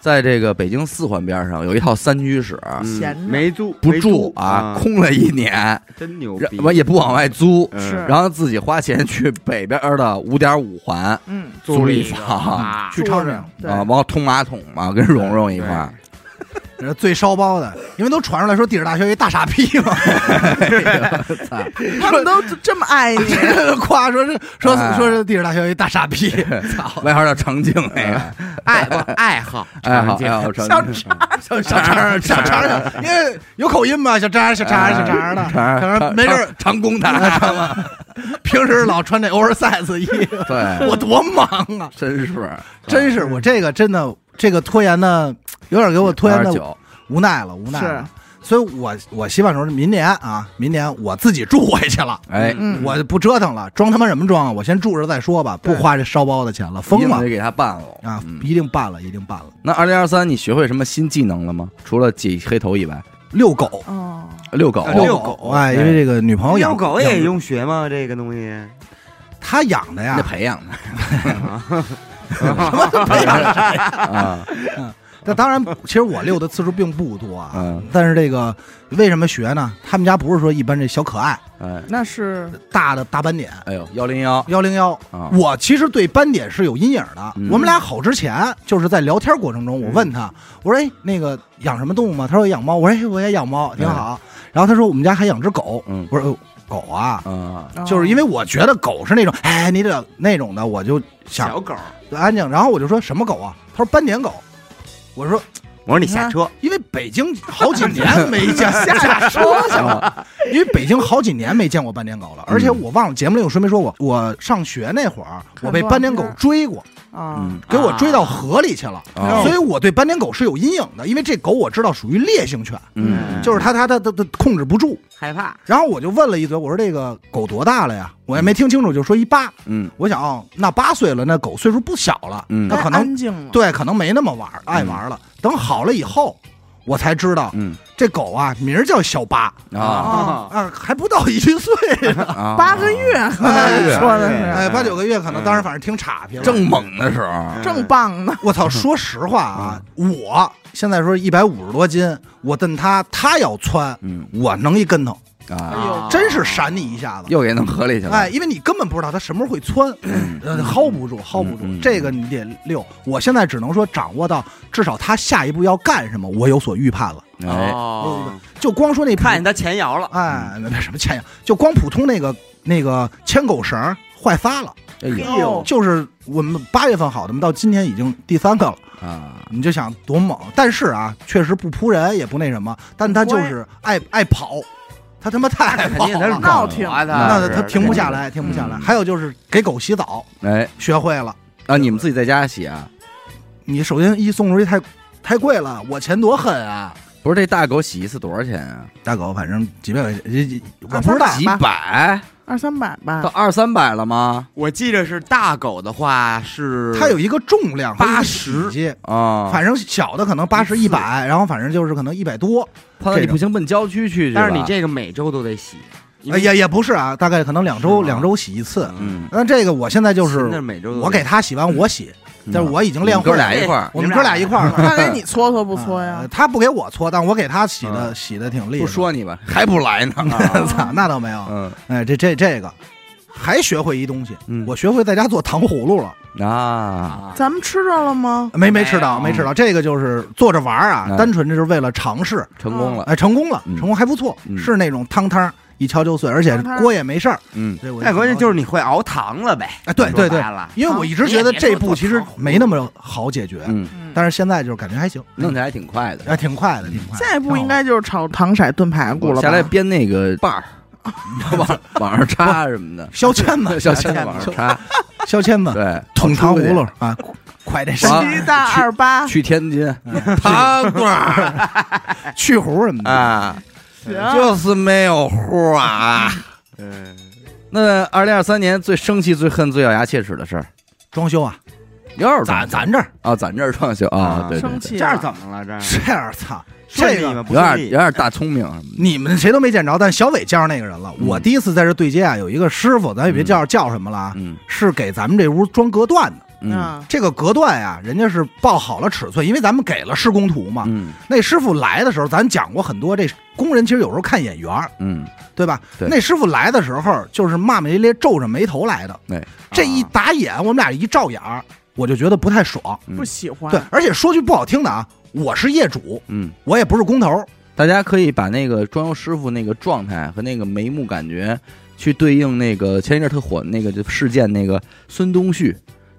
在这个北京四环边上有一套三居室，嗯闲着。没租不住啊，空了一年，真牛逼，完也不往外租，然后自己花钱去北边的五点五环嗯，租了一房啊。去超市啊，然后通马桶嘛，跟蓉蓉一块最烧包的，因为都传出来说地质大学有一大傻逼嘛，他们都这么爱你 夸说是说哎说是地质大学有一大傻逼，操，外号叫长颈那个，爱不爱好爱好小颈，小小肠小肠，因为有口音嘛，小肠小肠小肠的，没事儿长工啊台，长嘛，平时老穿这 oversize 衣服，对，我多忙啊！真是真是我这个真的这个拖延呢，有点给我拖延的无奈了，无奈了。所以我我希望说是明年啊，明年我自己住回去了，哎，嗯，我不折腾了，装他妈什么装啊？我先住着再说吧，不花这烧包的钱了，疯了。一定得给他办了。啊！嗯。一定办了，一定办了。那二零二三你学会什么新技能了吗？除了挤黑头以外，遛狗，哦，遛狗，遛狗，哎，因为这个女朋友养遛狗也用学吗？这个东西？他养的得呀，培养的。什么培养啊，那当然，其实我遛的次数并不多啊。嗯但是这个为什么学呢？他们家不是说一般这小可爱，哎，那是大的大斑点哎呦，幺零幺幺零幺。啊，我其实对斑点是有阴影的。嗯我们俩好之前，就是在聊天过程中，我问他，我说：“哎，那个养什么动物吗？”他说：“养猫。”我说：“哎，我也养猫，挺好。”然后他说：“我们家还养只狗。”嗯我说：“狗啊。”啊，就是因为我觉得狗是那种，哎，你得那种的，我就想小狗，安静。然后我就说什么狗啊？他说斑点狗。我说我说你下车，因为北京好几年 没见下车去了，因为北京好几年没见过斑点狗了，而且我忘了节目里有说没说过，我上学那会儿我被斑点狗追过，啊，嗯给我追到河里去了，啊所以我对斑点狗是有阴影的，因为这狗我知道属于烈性犬，嗯，就是它它它它它控制不住。害怕，然后我就问了一嘴，我说这个狗多大了呀？我也没听清楚，就说一八。嗯我想哦，那八岁了，那狗岁数不小了，嗯它可能安静了，对，可能没那么玩爱玩了。等好了以后，我才知道嗯。这狗啊名儿叫小八。啊。啊，啊，还不到一岁。呢，啊，八个月，说的哎，是八九个月可能当时反正挺岔劈了。正猛的时候，正棒呢。我操！说实话啊，我现在说一百五十多斤，我蹬它，它要窜，嗯。我能一跟头，啊，呦真是闪你一下子。又给弄河里去了。哎，因为你根本不知道它什么时候会窜，呃薅不住，薅不住嗯嗯。这个你得溜。我现在只能说掌握到，至少它下一步要干什么，我有所预判了。哎，哦，就光说那普看见他前摇了，哎，那那什么前摇，就光普通那个那个牵狗绳坏仨了，哎呦哎呦就是我们八月份好的嘛，到今天已经第三个了。啊，你就想多猛，但是啊，确实不扑人，也不那什么，但他就是爱爱跑，他他妈太爱跑肯定他是了，闹挺那他他停不下来，停不下来。嗯还有就是给狗洗澡，哎学会了。啊，你们自己在家洗啊？你首先一送出去太太贵了，我钱多狠啊！不是这大狗洗一次多少钱啊？大狗反正几百块钱，我不知道几百二三百吧到，二三百了吗？我记得是大狗的话是它有一个重量，它有一个80体积啊，反正小的可能八十一百，然后反正就是可能一百多。你不行，奔郊区去去。但是你这个每周都得洗，哎也也不是啊，大概可能两周两周洗一次。嗯，那这个我现在就是每周我给他洗完我洗，嗯但是我已经练会了。俩一块儿，我们哥俩一块儿了。他给你搓搓不搓呀呃？他不给我搓，但我给他洗的嗯洗的挺厉害。不，说你吧，还不来呢。操，那倒没有。嗯哎，这这这个还学会一东西，嗯我学会在家做糖葫芦了。啊，啊，咱们吃着了吗？没没吃到，没吃到。这个就是做着玩儿啊，嗯单纯就是为了尝试。成功了。哎，成功了，嗯成功还不错，嗯是那种汤汤一敲就碎，而且锅也没事儿。嗯，这我那关键就是你会熬糖了呗。哎，对对对因为我一直觉得这步其实没那么好解决，嗯，嗯，但是现在就是感觉还行，弄起来还挺快的。哎，挺快的，挺快的。下一步应该就是炒糖色炖排骨了？下来编那个把儿，往往上插什么的，削签子，削签子往上插，削签子，对，捅糖葫芦啊，快点 完七大二八，去天津糖罐儿去核什么的。啊，行，就是没有户啊。嗯，那二零二三年最生气、最恨、最咬牙切齿的事儿，装修啊，又是咱咱这儿。啊，咱这儿装修啊啊，对对对，生气这儿怎么了？这儿。这样，操，这个顺利吗？不有点有点大聪明。你们谁都没见着，但小伟见着那个人了。嗯。我第一次在这对接啊，有一个师傅，咱也别叫叫什么了啊，嗯。是给咱们这屋装隔断的。嗯嗯，这个隔断呀，人家是报好了尺寸，因为咱们给了施工图嘛。嗯那师傅来的时候，咱讲过很多，这工人其实有时候看眼缘儿，嗯，对吧？对那师傅来的时候，就是骂骂咧咧、皱着眉头来的。对，这一打眼，我们俩一照眼儿，我就觉得不太爽。嗯不喜欢。对，而且说句不好听的啊，我是业主，嗯，我也不是工头。大家可以把那个装修师傅那个状态和那个眉目感觉。去对应那个前一阵特火那个就事件那个孙东旭，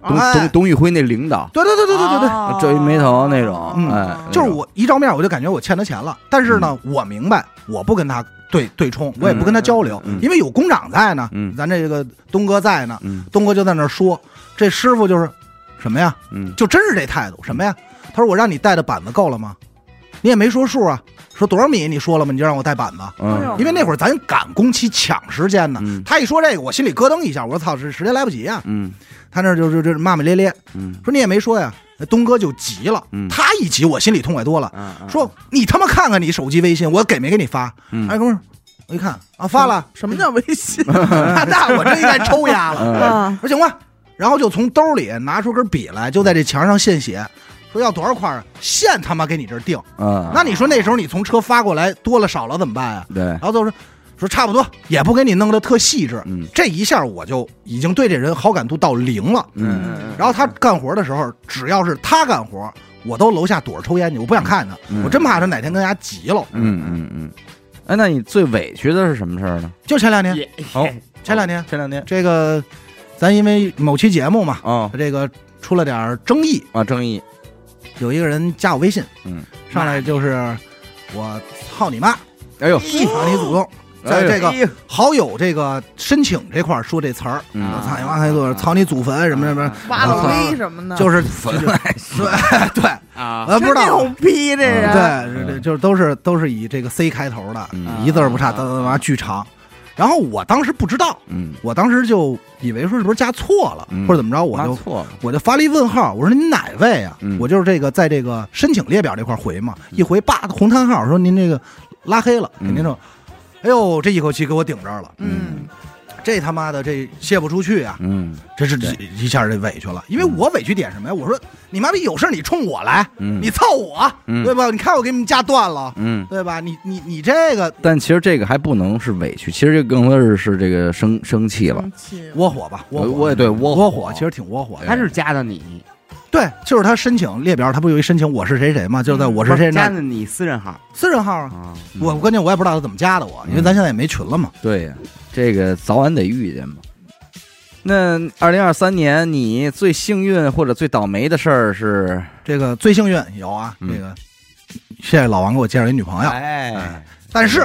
董哎董董宇辉那领导，对对对对对对对，哦皱一眉头那种，嗯哎，就是我一照面我就感觉我欠他钱了，但是呢，我明白我不跟他对对冲，我也不跟他交流，嗯嗯因为有工长在呢，嗯咱这个东哥在呢，嗯东哥就在那儿说，这师傅就是什么呀，嗯就真是这态度，什么呀？他说我让你带的板子够了吗？你也没说数啊，说多少米你说了吗？你就让我带板子，哎嗯因为那会儿咱赶工期抢时间呢。嗯他一说这个，我心里咯噔一下，我说操，这时间来不及啊！嗯他那就就就骂骂咧咧，嗯说你也没说呀。那东哥就急了，嗯他一急，我心里痛快多了。嗯，嗯说你他妈看看你手机微信，我给没给你发？嗯哎，哥们儿，我一看啊，发了，什么叫微信那那我真应该抽丫了。说行吧，然后就从兜里拿出根笔来，就在这墙上现写，说要多少块儿啊？现他妈给你这儿定。啊，那你说那时候你从车发过来多了少了怎么办呀？对，然后都说说差不多，也不给你弄得特细致。嗯这一下我就已经对这人好感度到零了。嗯嗯然后他干活的时候，只要是他干活，我都楼下躲着抽烟去，我不想看他，嗯我真怕他哪天跟人家急了。嗯嗯嗯，哎，那你最委屈的是什么事儿呢？就前两天，好哦前两天前两天这个，咱因为某期节目嘛，哦这个出了点儿争议，啊，正义，有一个人加我微信，嗯，上来就是我操你妈，哎呦，操你祖宗，在这个好友这个申请这块儿说这词儿，嗯。我操你妈，操你祖坟什么什么，挖了灰什么的，就是坟。对 对，啊，呃不知道。牛逼这人。对，就是都是都是以这个 C 开头的，嗯。一字儿不差，哒哒哒哒巨长。然后我当时不知道，嗯，我当时就以为说是不是加错了，嗯。或者怎么着，我就错了，我就发了一问号，我说您哪位啊？嗯。我就是这个在这个申请列表这块回嘛，一回叭红叹号，说您这个拉黑了，嗯。肯定就，哎呦，这一口气给我顶这儿了，嗯，这他妈的这泄不出去啊，嗯这是这一下这委屈了，因为我委屈点什么呀？我说你妈逼有事儿你冲我来，嗯你操我，嗯对吧？你看我给你们家断了，嗯。对吧？你你你这个但其实这个还不能是委屈，其实这更多是是这个生生气了。窝火吧，窝火，我也对窝窝火其实挺窝火的。他是加的你，对，就是他申请列表，他不有一申请我是谁谁吗，就是在我是谁那加的你私人号私人号啊。啊，我关键我也不知道他怎么加的我，因为咱现在也没群了嘛。对呀，这个早晚得遇见嘛。那二零二三年你最幸运或者最倒霉的事儿是？这个最幸运有啊，嗯这个谢谢老王给我介绍一女朋友，哎，但是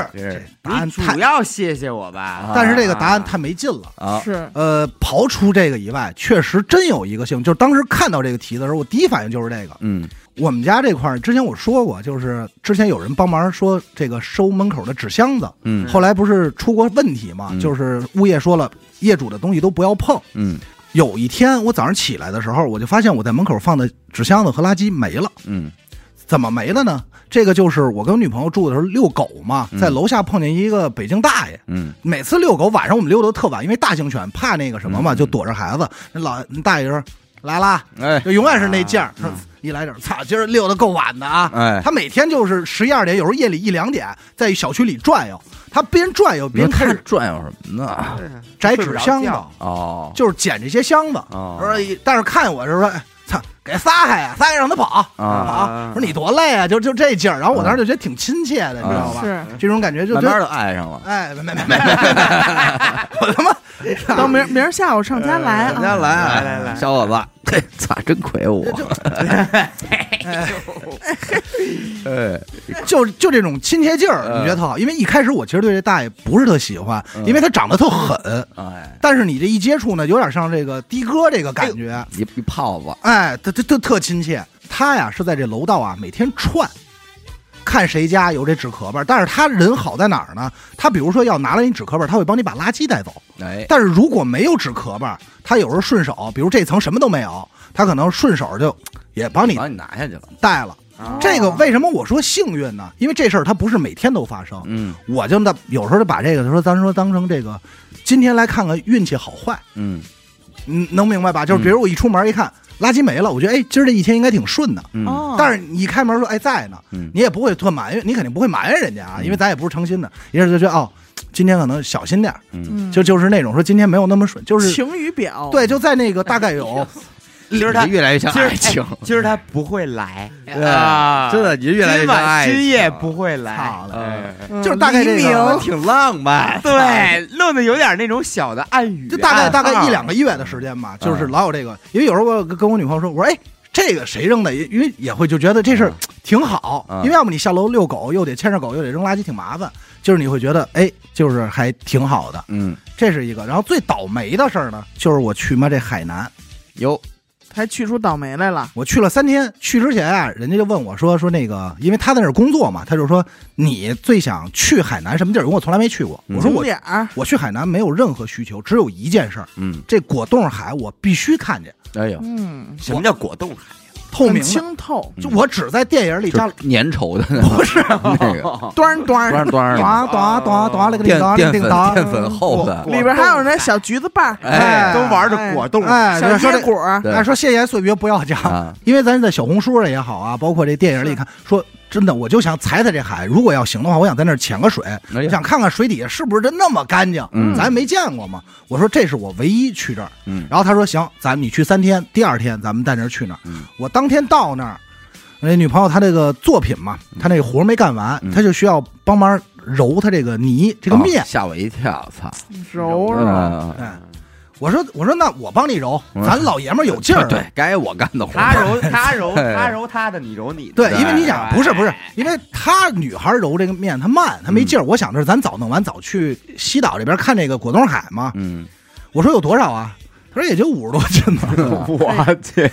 答案太，要谢谢我吧啊，但是这个答案太没劲了。啊，是呃，刨除这个以外，确实真有一个幸运，就是当时看到这个题的时候，我第一反应就是这个。嗯我们家这块儿之前我说过，就是之前有人帮忙说这个收门口的纸箱子，嗯后来不是出过问题嘛，嗯就是物业说了，业主的东西都不要碰。嗯有一天我早上起来的时候，我就发现我在门口放的纸箱子和垃圾没了。嗯怎么没了呢？这个就是我跟女朋友住的时候遛狗嘛，嗯在楼下碰见一个北京大爷。嗯每次遛狗晚上我们遛的特晚，因为大型犬怕那个什么嘛，嗯就躲着孩子。那老那大爷说来啦，哎就永远是那劲儿。说一来点儿，操，今儿遛的够晚的啊！哎，他每天就是十一二点，有时候夜里一两点，在小区里转悠。他边转悠边你说他开始转悠什么呢？摘纸箱子，哦，就是捡这些箱子。哦说，但是看我是说，哎操，给撒开呀，撒开让他跑。啊，我，说你多累啊，就就这劲儿。然后我当时就觉得挺亲切的，你知道吧？是，这种感觉就觉得，慢慢的爱上了。哎，没没没没没没，我他妈 等明明儿下午上家来上家啊，来来来。来小伙子，嘿，操，真亏我。哎，就就这种亲切劲儿，嗯你觉得特好。因为一开始我其实对这大爷不是特喜欢，嗯。因为他长得特狠。哎，但是你这一接触呢，有点像这个的哥这个感觉，一一泡子，哎，他他他特亲切。他呀是在这楼道啊每天串，看谁家有这纸壳儿。但是他人好在哪儿呢？他比如说要拿了你纸壳儿，他会帮你把垃圾带走。哎，但是如果没有纸壳儿，他有时候顺手，比如这层什么都没有，他可能顺手就也帮你把你拿下去了。带了。啊这个为什么我说幸运呢？因为这事儿它不是每天都发生，嗯我就那有时候就把这个说咱说当成这个，今天来看看运气好坏，嗯嗯，能明白吧？就是比如我一出门一看垃圾没了，我觉得哎，今儿这一天应该挺顺的。但是你一开门说哎在呢，嗯你也不会特埋怨，你肯定不会埋怨人家啊，嗯因为咱也不是诚心的，一是就觉得哦，今天可能小心点儿，嗯，嗯就就是那种说今天没有那么顺，就是晴雨表，对，就在那个大概有 今儿他越来越像今儿爱情，今儿他不会来对啊，真的，你越来越今晚像爱情。今夜不会来操，的哎嗯就是大概这个挺浪漫，对，弄得有点那种小的暗语，就大概大概一两个月的时间吧，就是嗯老有这个，因为有时候我跟跟我女朋友说，我说哎。这个谁扔的？因为也会就觉得这事儿挺好，嗯因为要么你下楼遛狗，又得牵着狗，又得扔垃圾，挺麻烦。就是你会觉得，哎，就是还挺好的，嗯，这是一个。然后最倒霉的事儿呢，就是我去妈这海南，有还去出倒霉来了，我去了三天。去之前啊，人家就问我说说那个，因为他在那儿工作嘛，他就说你最想去海南什么地儿？因为我从来没去过。我说我，我去海南没有任何需求，只有一件事儿，嗯，这果冻海我必须看见，哎呦，嗯，什么叫果冻海？透明清透，就我只在电影里加粘稠的，不是。那个，端端端端端端端那个淀淀粉 淀粉厚的，里边还有那小橘子瓣，哎，都玩着果冻，哎，小坚果，哎，说谢谢岁月不要加，因为咱在小红书上也好啊，包括这电影里看，说真的，我就想踩踩这海，如果要行的话，我想在那儿潜个水，哎我想看看水底下是不是真那么干净，嗯。咱没见过嘛。我说这是我唯一去这儿，嗯。然后他说行，咱你去三天，第二天咱们带那儿去那儿。嗯。我当天到那儿，那女朋友她这个作品嘛，她那个活没干完，嗯。她就需要帮忙揉她这个泥这个面。哦。吓我一跳，操，揉揉，我说我说那我帮你揉，嗯咱老爷们儿有劲儿。啊 对，该我干的活，他揉他揉哎 他揉他的，你揉你的，对，对因为你想，不是不是，因为她女孩揉这个面，她慢，她没劲儿。我想着咱早弄完，早去西岛这边看这个果冻海嘛。嗯，我说有多少啊？他说也就五十多斤吧。我去，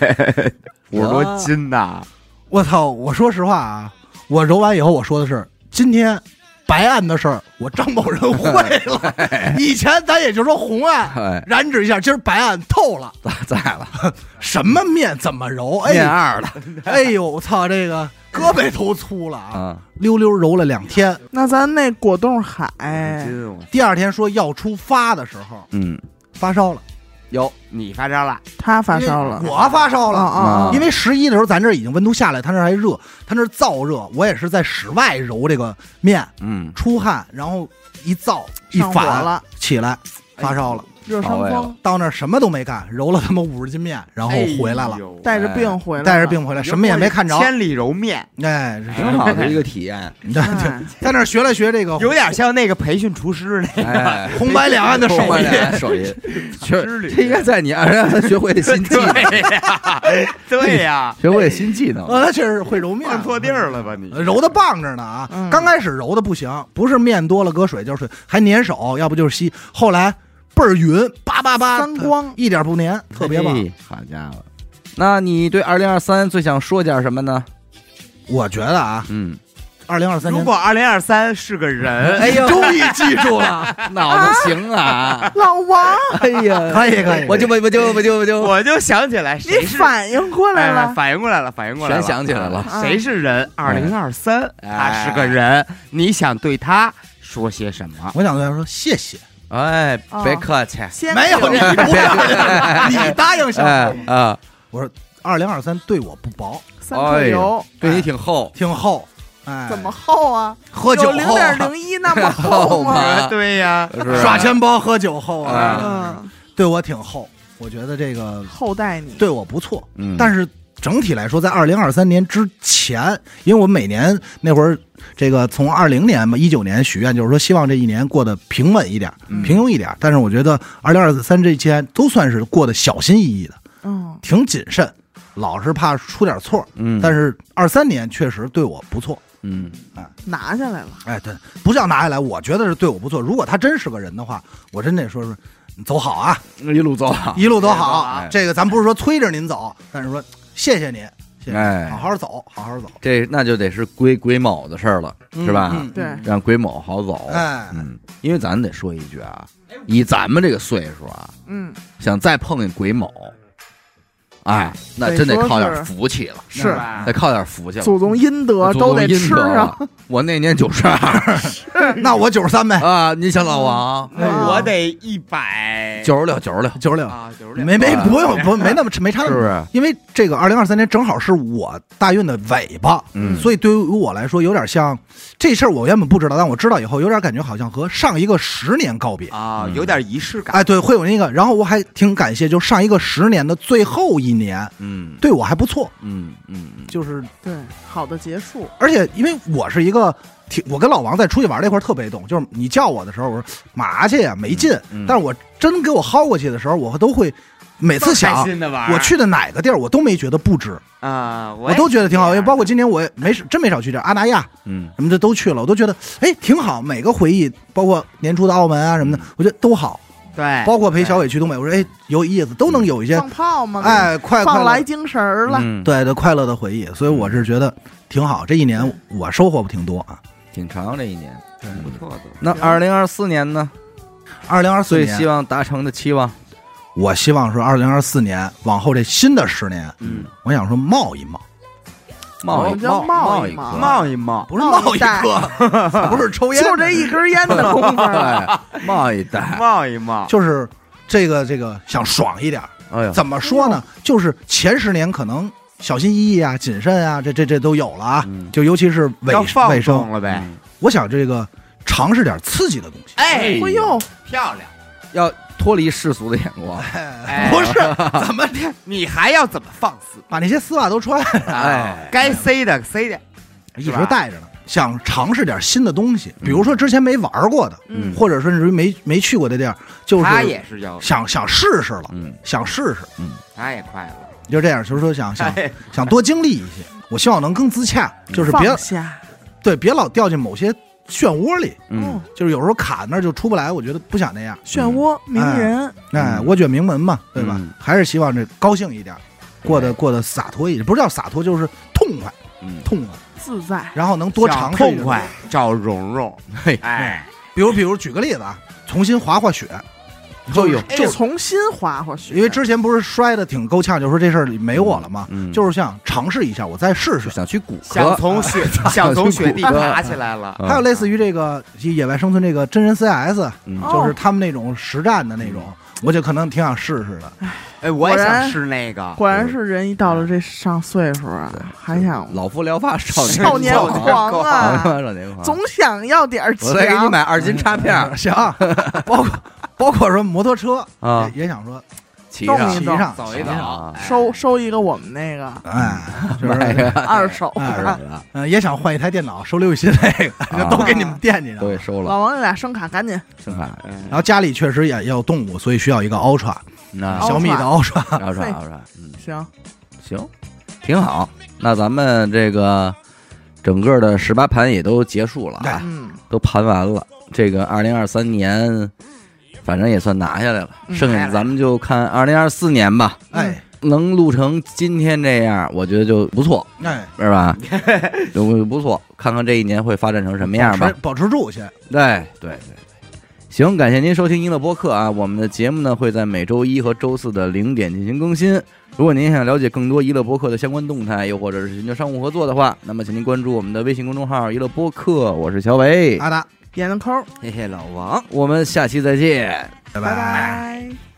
五十多斤呐！我操！我说实话啊，我揉完以后我说的是，今天白案的事儿，我张某人 会了。以前咱也就说红案哎，燃指一下，今儿白案透了，在了，什么面怎么揉？面哎，二了哎呦，我操，这个胳膊都粗了啊！啊，溜溜揉了两天，那咱那果冻海，第二天说要出发的时候嗯，发烧了，有你发烧了，他发烧了。我发烧了。啊因为十一的时候，咱这已经温度下来，他那还热，他那燥热，我也是在室外揉这个面，嗯，出汗，然后一燥一火反了，起来发烧了，热伤风，到那儿什么都没干，揉了他妈五十斤面，然后回来了，哎带着病回来，带着病回来，什么也没看着，千里揉面，哎，挺好的一个体验，对 对，哎在那儿学了学这个有点像那个培训厨师那个。哎，红白两岸的手艺，岸手艺，这应该在你二让他学会的新技能，对呀，学会新技能，呃，他确实会揉面，放错地儿了吧你？呃揉的棒着呢啊！嗯刚开始揉的不行，不是面多了搁水就是水，还粘手，要不就是稀。后来倍儿匀，叭叭叭，三光。一点不粘，特别棒。好家伙，那你对二零二三最想说点什么呢？我觉得啊，嗯，二零二三，如果二零二三是个人，哎呦，终于记住了，脑子行啊！老王，哎呀，可以可以，我就我就我就我就。我就想起来你谁反应过来哎了，反应过来了，反应过来了，全想起来了。啊。谁是人？二零二三，哎。他是个人，你想对他说些什么？我想对他说谢谢。哎，别客气，先没有你不要，你答应小哎伙。啊，我说二零二三对我不薄，三克油，对你挺厚，挺厚。哎，怎么厚啊？喝酒有零？点零一那么厚厚吗 吗？对呀，耍钱包喝酒厚啊？啊嗯，对我挺厚，我觉得这个厚待你，对我不错。嗯，但是整体来说，在二零二三年之前，因为我每年那会儿，这个从二零年嘛，一九年许愿就是说，希望这一年过得平稳一点、嗯平庸一点。但是我觉得二零二三这一年都算是过得小心翼翼的，嗯，挺谨慎，老是怕出点错。嗯，但是二三年确实对我不错。嗯，拿下来了，哎，对，不叫拿下来，我觉得是对我不错。如果他真是个人的话，我真得说说，你走好啊，一路走好，一路走好。哎这个咱不是说催着您走，但是说谢谢您，谢谢您哎。好好走，好好走，这那就得是归归某的事儿了，是吧？对，让归某好走。哎。嗯，因为咱得说一句啊，以咱们这个岁数啊，嗯，想再碰见鬼某，哎，那真得靠点福气了，是吧得靠点福气了。祖宗阴德都得吃上，我那年九十二 那我九十三呗，啊，你想老王哎我得一百九十六，九十六，九十六，啊，九十六，没没啊不用不没那么没差那么多。是不是？因为这个二零二三年正好是我大运的尾巴，嗯所以对于我来说有点像这事儿，我原本不知道，但我知道以后有点感觉好像和上一个十年告别。啊，嗯有点仪式感。哎，对，会有那个，然后我还挺感谢，就上一个十年的最后一年，嗯对我还不错，嗯嗯嗯，就是对，好的结束，而且因为我是一个挺，我跟老王在出去玩那块儿特别懂，就是你叫我的时候，我说嘛去呀，没劲。嗯但是我真给我薅过去的时候，我都会每次想，我去的哪个地儿，我都没觉得不值，啊，我都觉得挺好。也也包括今年我也没真没少去这阿那亚嗯什么的都去了，我都觉得哎挺好。每个回忆，包括年初的澳门啊什么的，我觉得都好。对，包括陪小伟去东北，我说哎有意思，都能有一些放炮嘛，哎快快放来乐精神儿了，嗯，对对快乐的回忆。所以我是觉得挺好。这一年我收获不挺多啊。挺长这一年。不错的。那二零二四年呢？二零二四年最希，望达成的期望，我希望说二零二四年往后这新的十年，嗯，我想说冒一冒，贸易我们叫贸贸易嘛易科冒一冒，不是冒一冒一个，不是抽烟，就这一根烟的功夫儿，哎，贸易袋，冒一 冒，就是这个这个想爽一点。哎呀，怎么说呢？就是前十年可能小心翼翼啊、谨慎啊，这这这都有了啊。嗯就尤其是卫卫生，了呗。嗯我想这个尝试点刺激的东西。哎哎呦，漂亮！要脱离世俗的眼光，哎不是怎么的？你还要怎么放肆？把那些丝袜都穿，哎该塞的塞的，一直带着呢。想尝试点新的东西，比如说之前没玩过的，嗯。或者甚至于没没去过的地儿，就是他也是要，想想试试了，嗯。想试试，他也快了。就这样，就是说想想哎。想多经历一些。我希望能更自洽，就是别下，对别老掉进某些漩涡里，嗯，就是有时候卡那儿就出不来。我觉得不想那样，漩涡鸣人，哎，嗯。涡卷名门嘛，对吧？嗯？还是希望这高兴一点，过得过得洒脱一点，不是叫洒脱，就是痛快。嗯，痛快，自在。然后能多想尝试一种痛快，找蓉蓉，嘿，哎，比如，比如举个例子啊，重新滑滑雪，就有。就重新滑滑雪，因为之前不是摔的挺够呛，就说这事儿没我了嘛，嗯就是想尝试一下，我再试试。想去骨想科，从雪想从雪 地爬起来了，嗯。还有类似于这个野外生存这个真人 CS，就是他们那种实战的那种，我就可能挺想试试的。哎，我也想试那个，果然。是人一到了这上岁数啊，还想老夫聊发少年少年狂啊，少年狂，总想要点钱我再给你。买二斤插片 行，包括包括说摩托车啊，也也想说骑上骑上走一走啊，收收一个我们那个哎，就是那个二手哎的，嗯，也想换一台电脑，收刘雨欣那个，都给你们惦记着都。给收了，老王那俩声卡赶紧声卡，嗯然后家里确实也也有动物，所以需要一个 Ultra 那小米的 Ultra，Ultra，Ultra，嗯，行，行，挺好。那咱们这个整个的十八盘也都结束了啊，嗯，都盘完了。这个二零二三年，反正也算拿下来了，嗯剩下的咱们就看二零二四年吧。哎能录成今天这样，我觉得就不错，哎，是吧？就不错，看看这一年会发展成什么样吧保持。住先。对对对对，行，感谢您收听娱乐播客啊！我们的节目呢会在每周一和周四的零点进行更新。如果您想了解更多娱乐播客的相关动态，又或者是寻求商务合作的话，那么请您关注我们的微信公众号“娱乐播客”，我是小伟，阿达，眼睛抠儿，谢谢老王。我们下期再见。拜拜拜。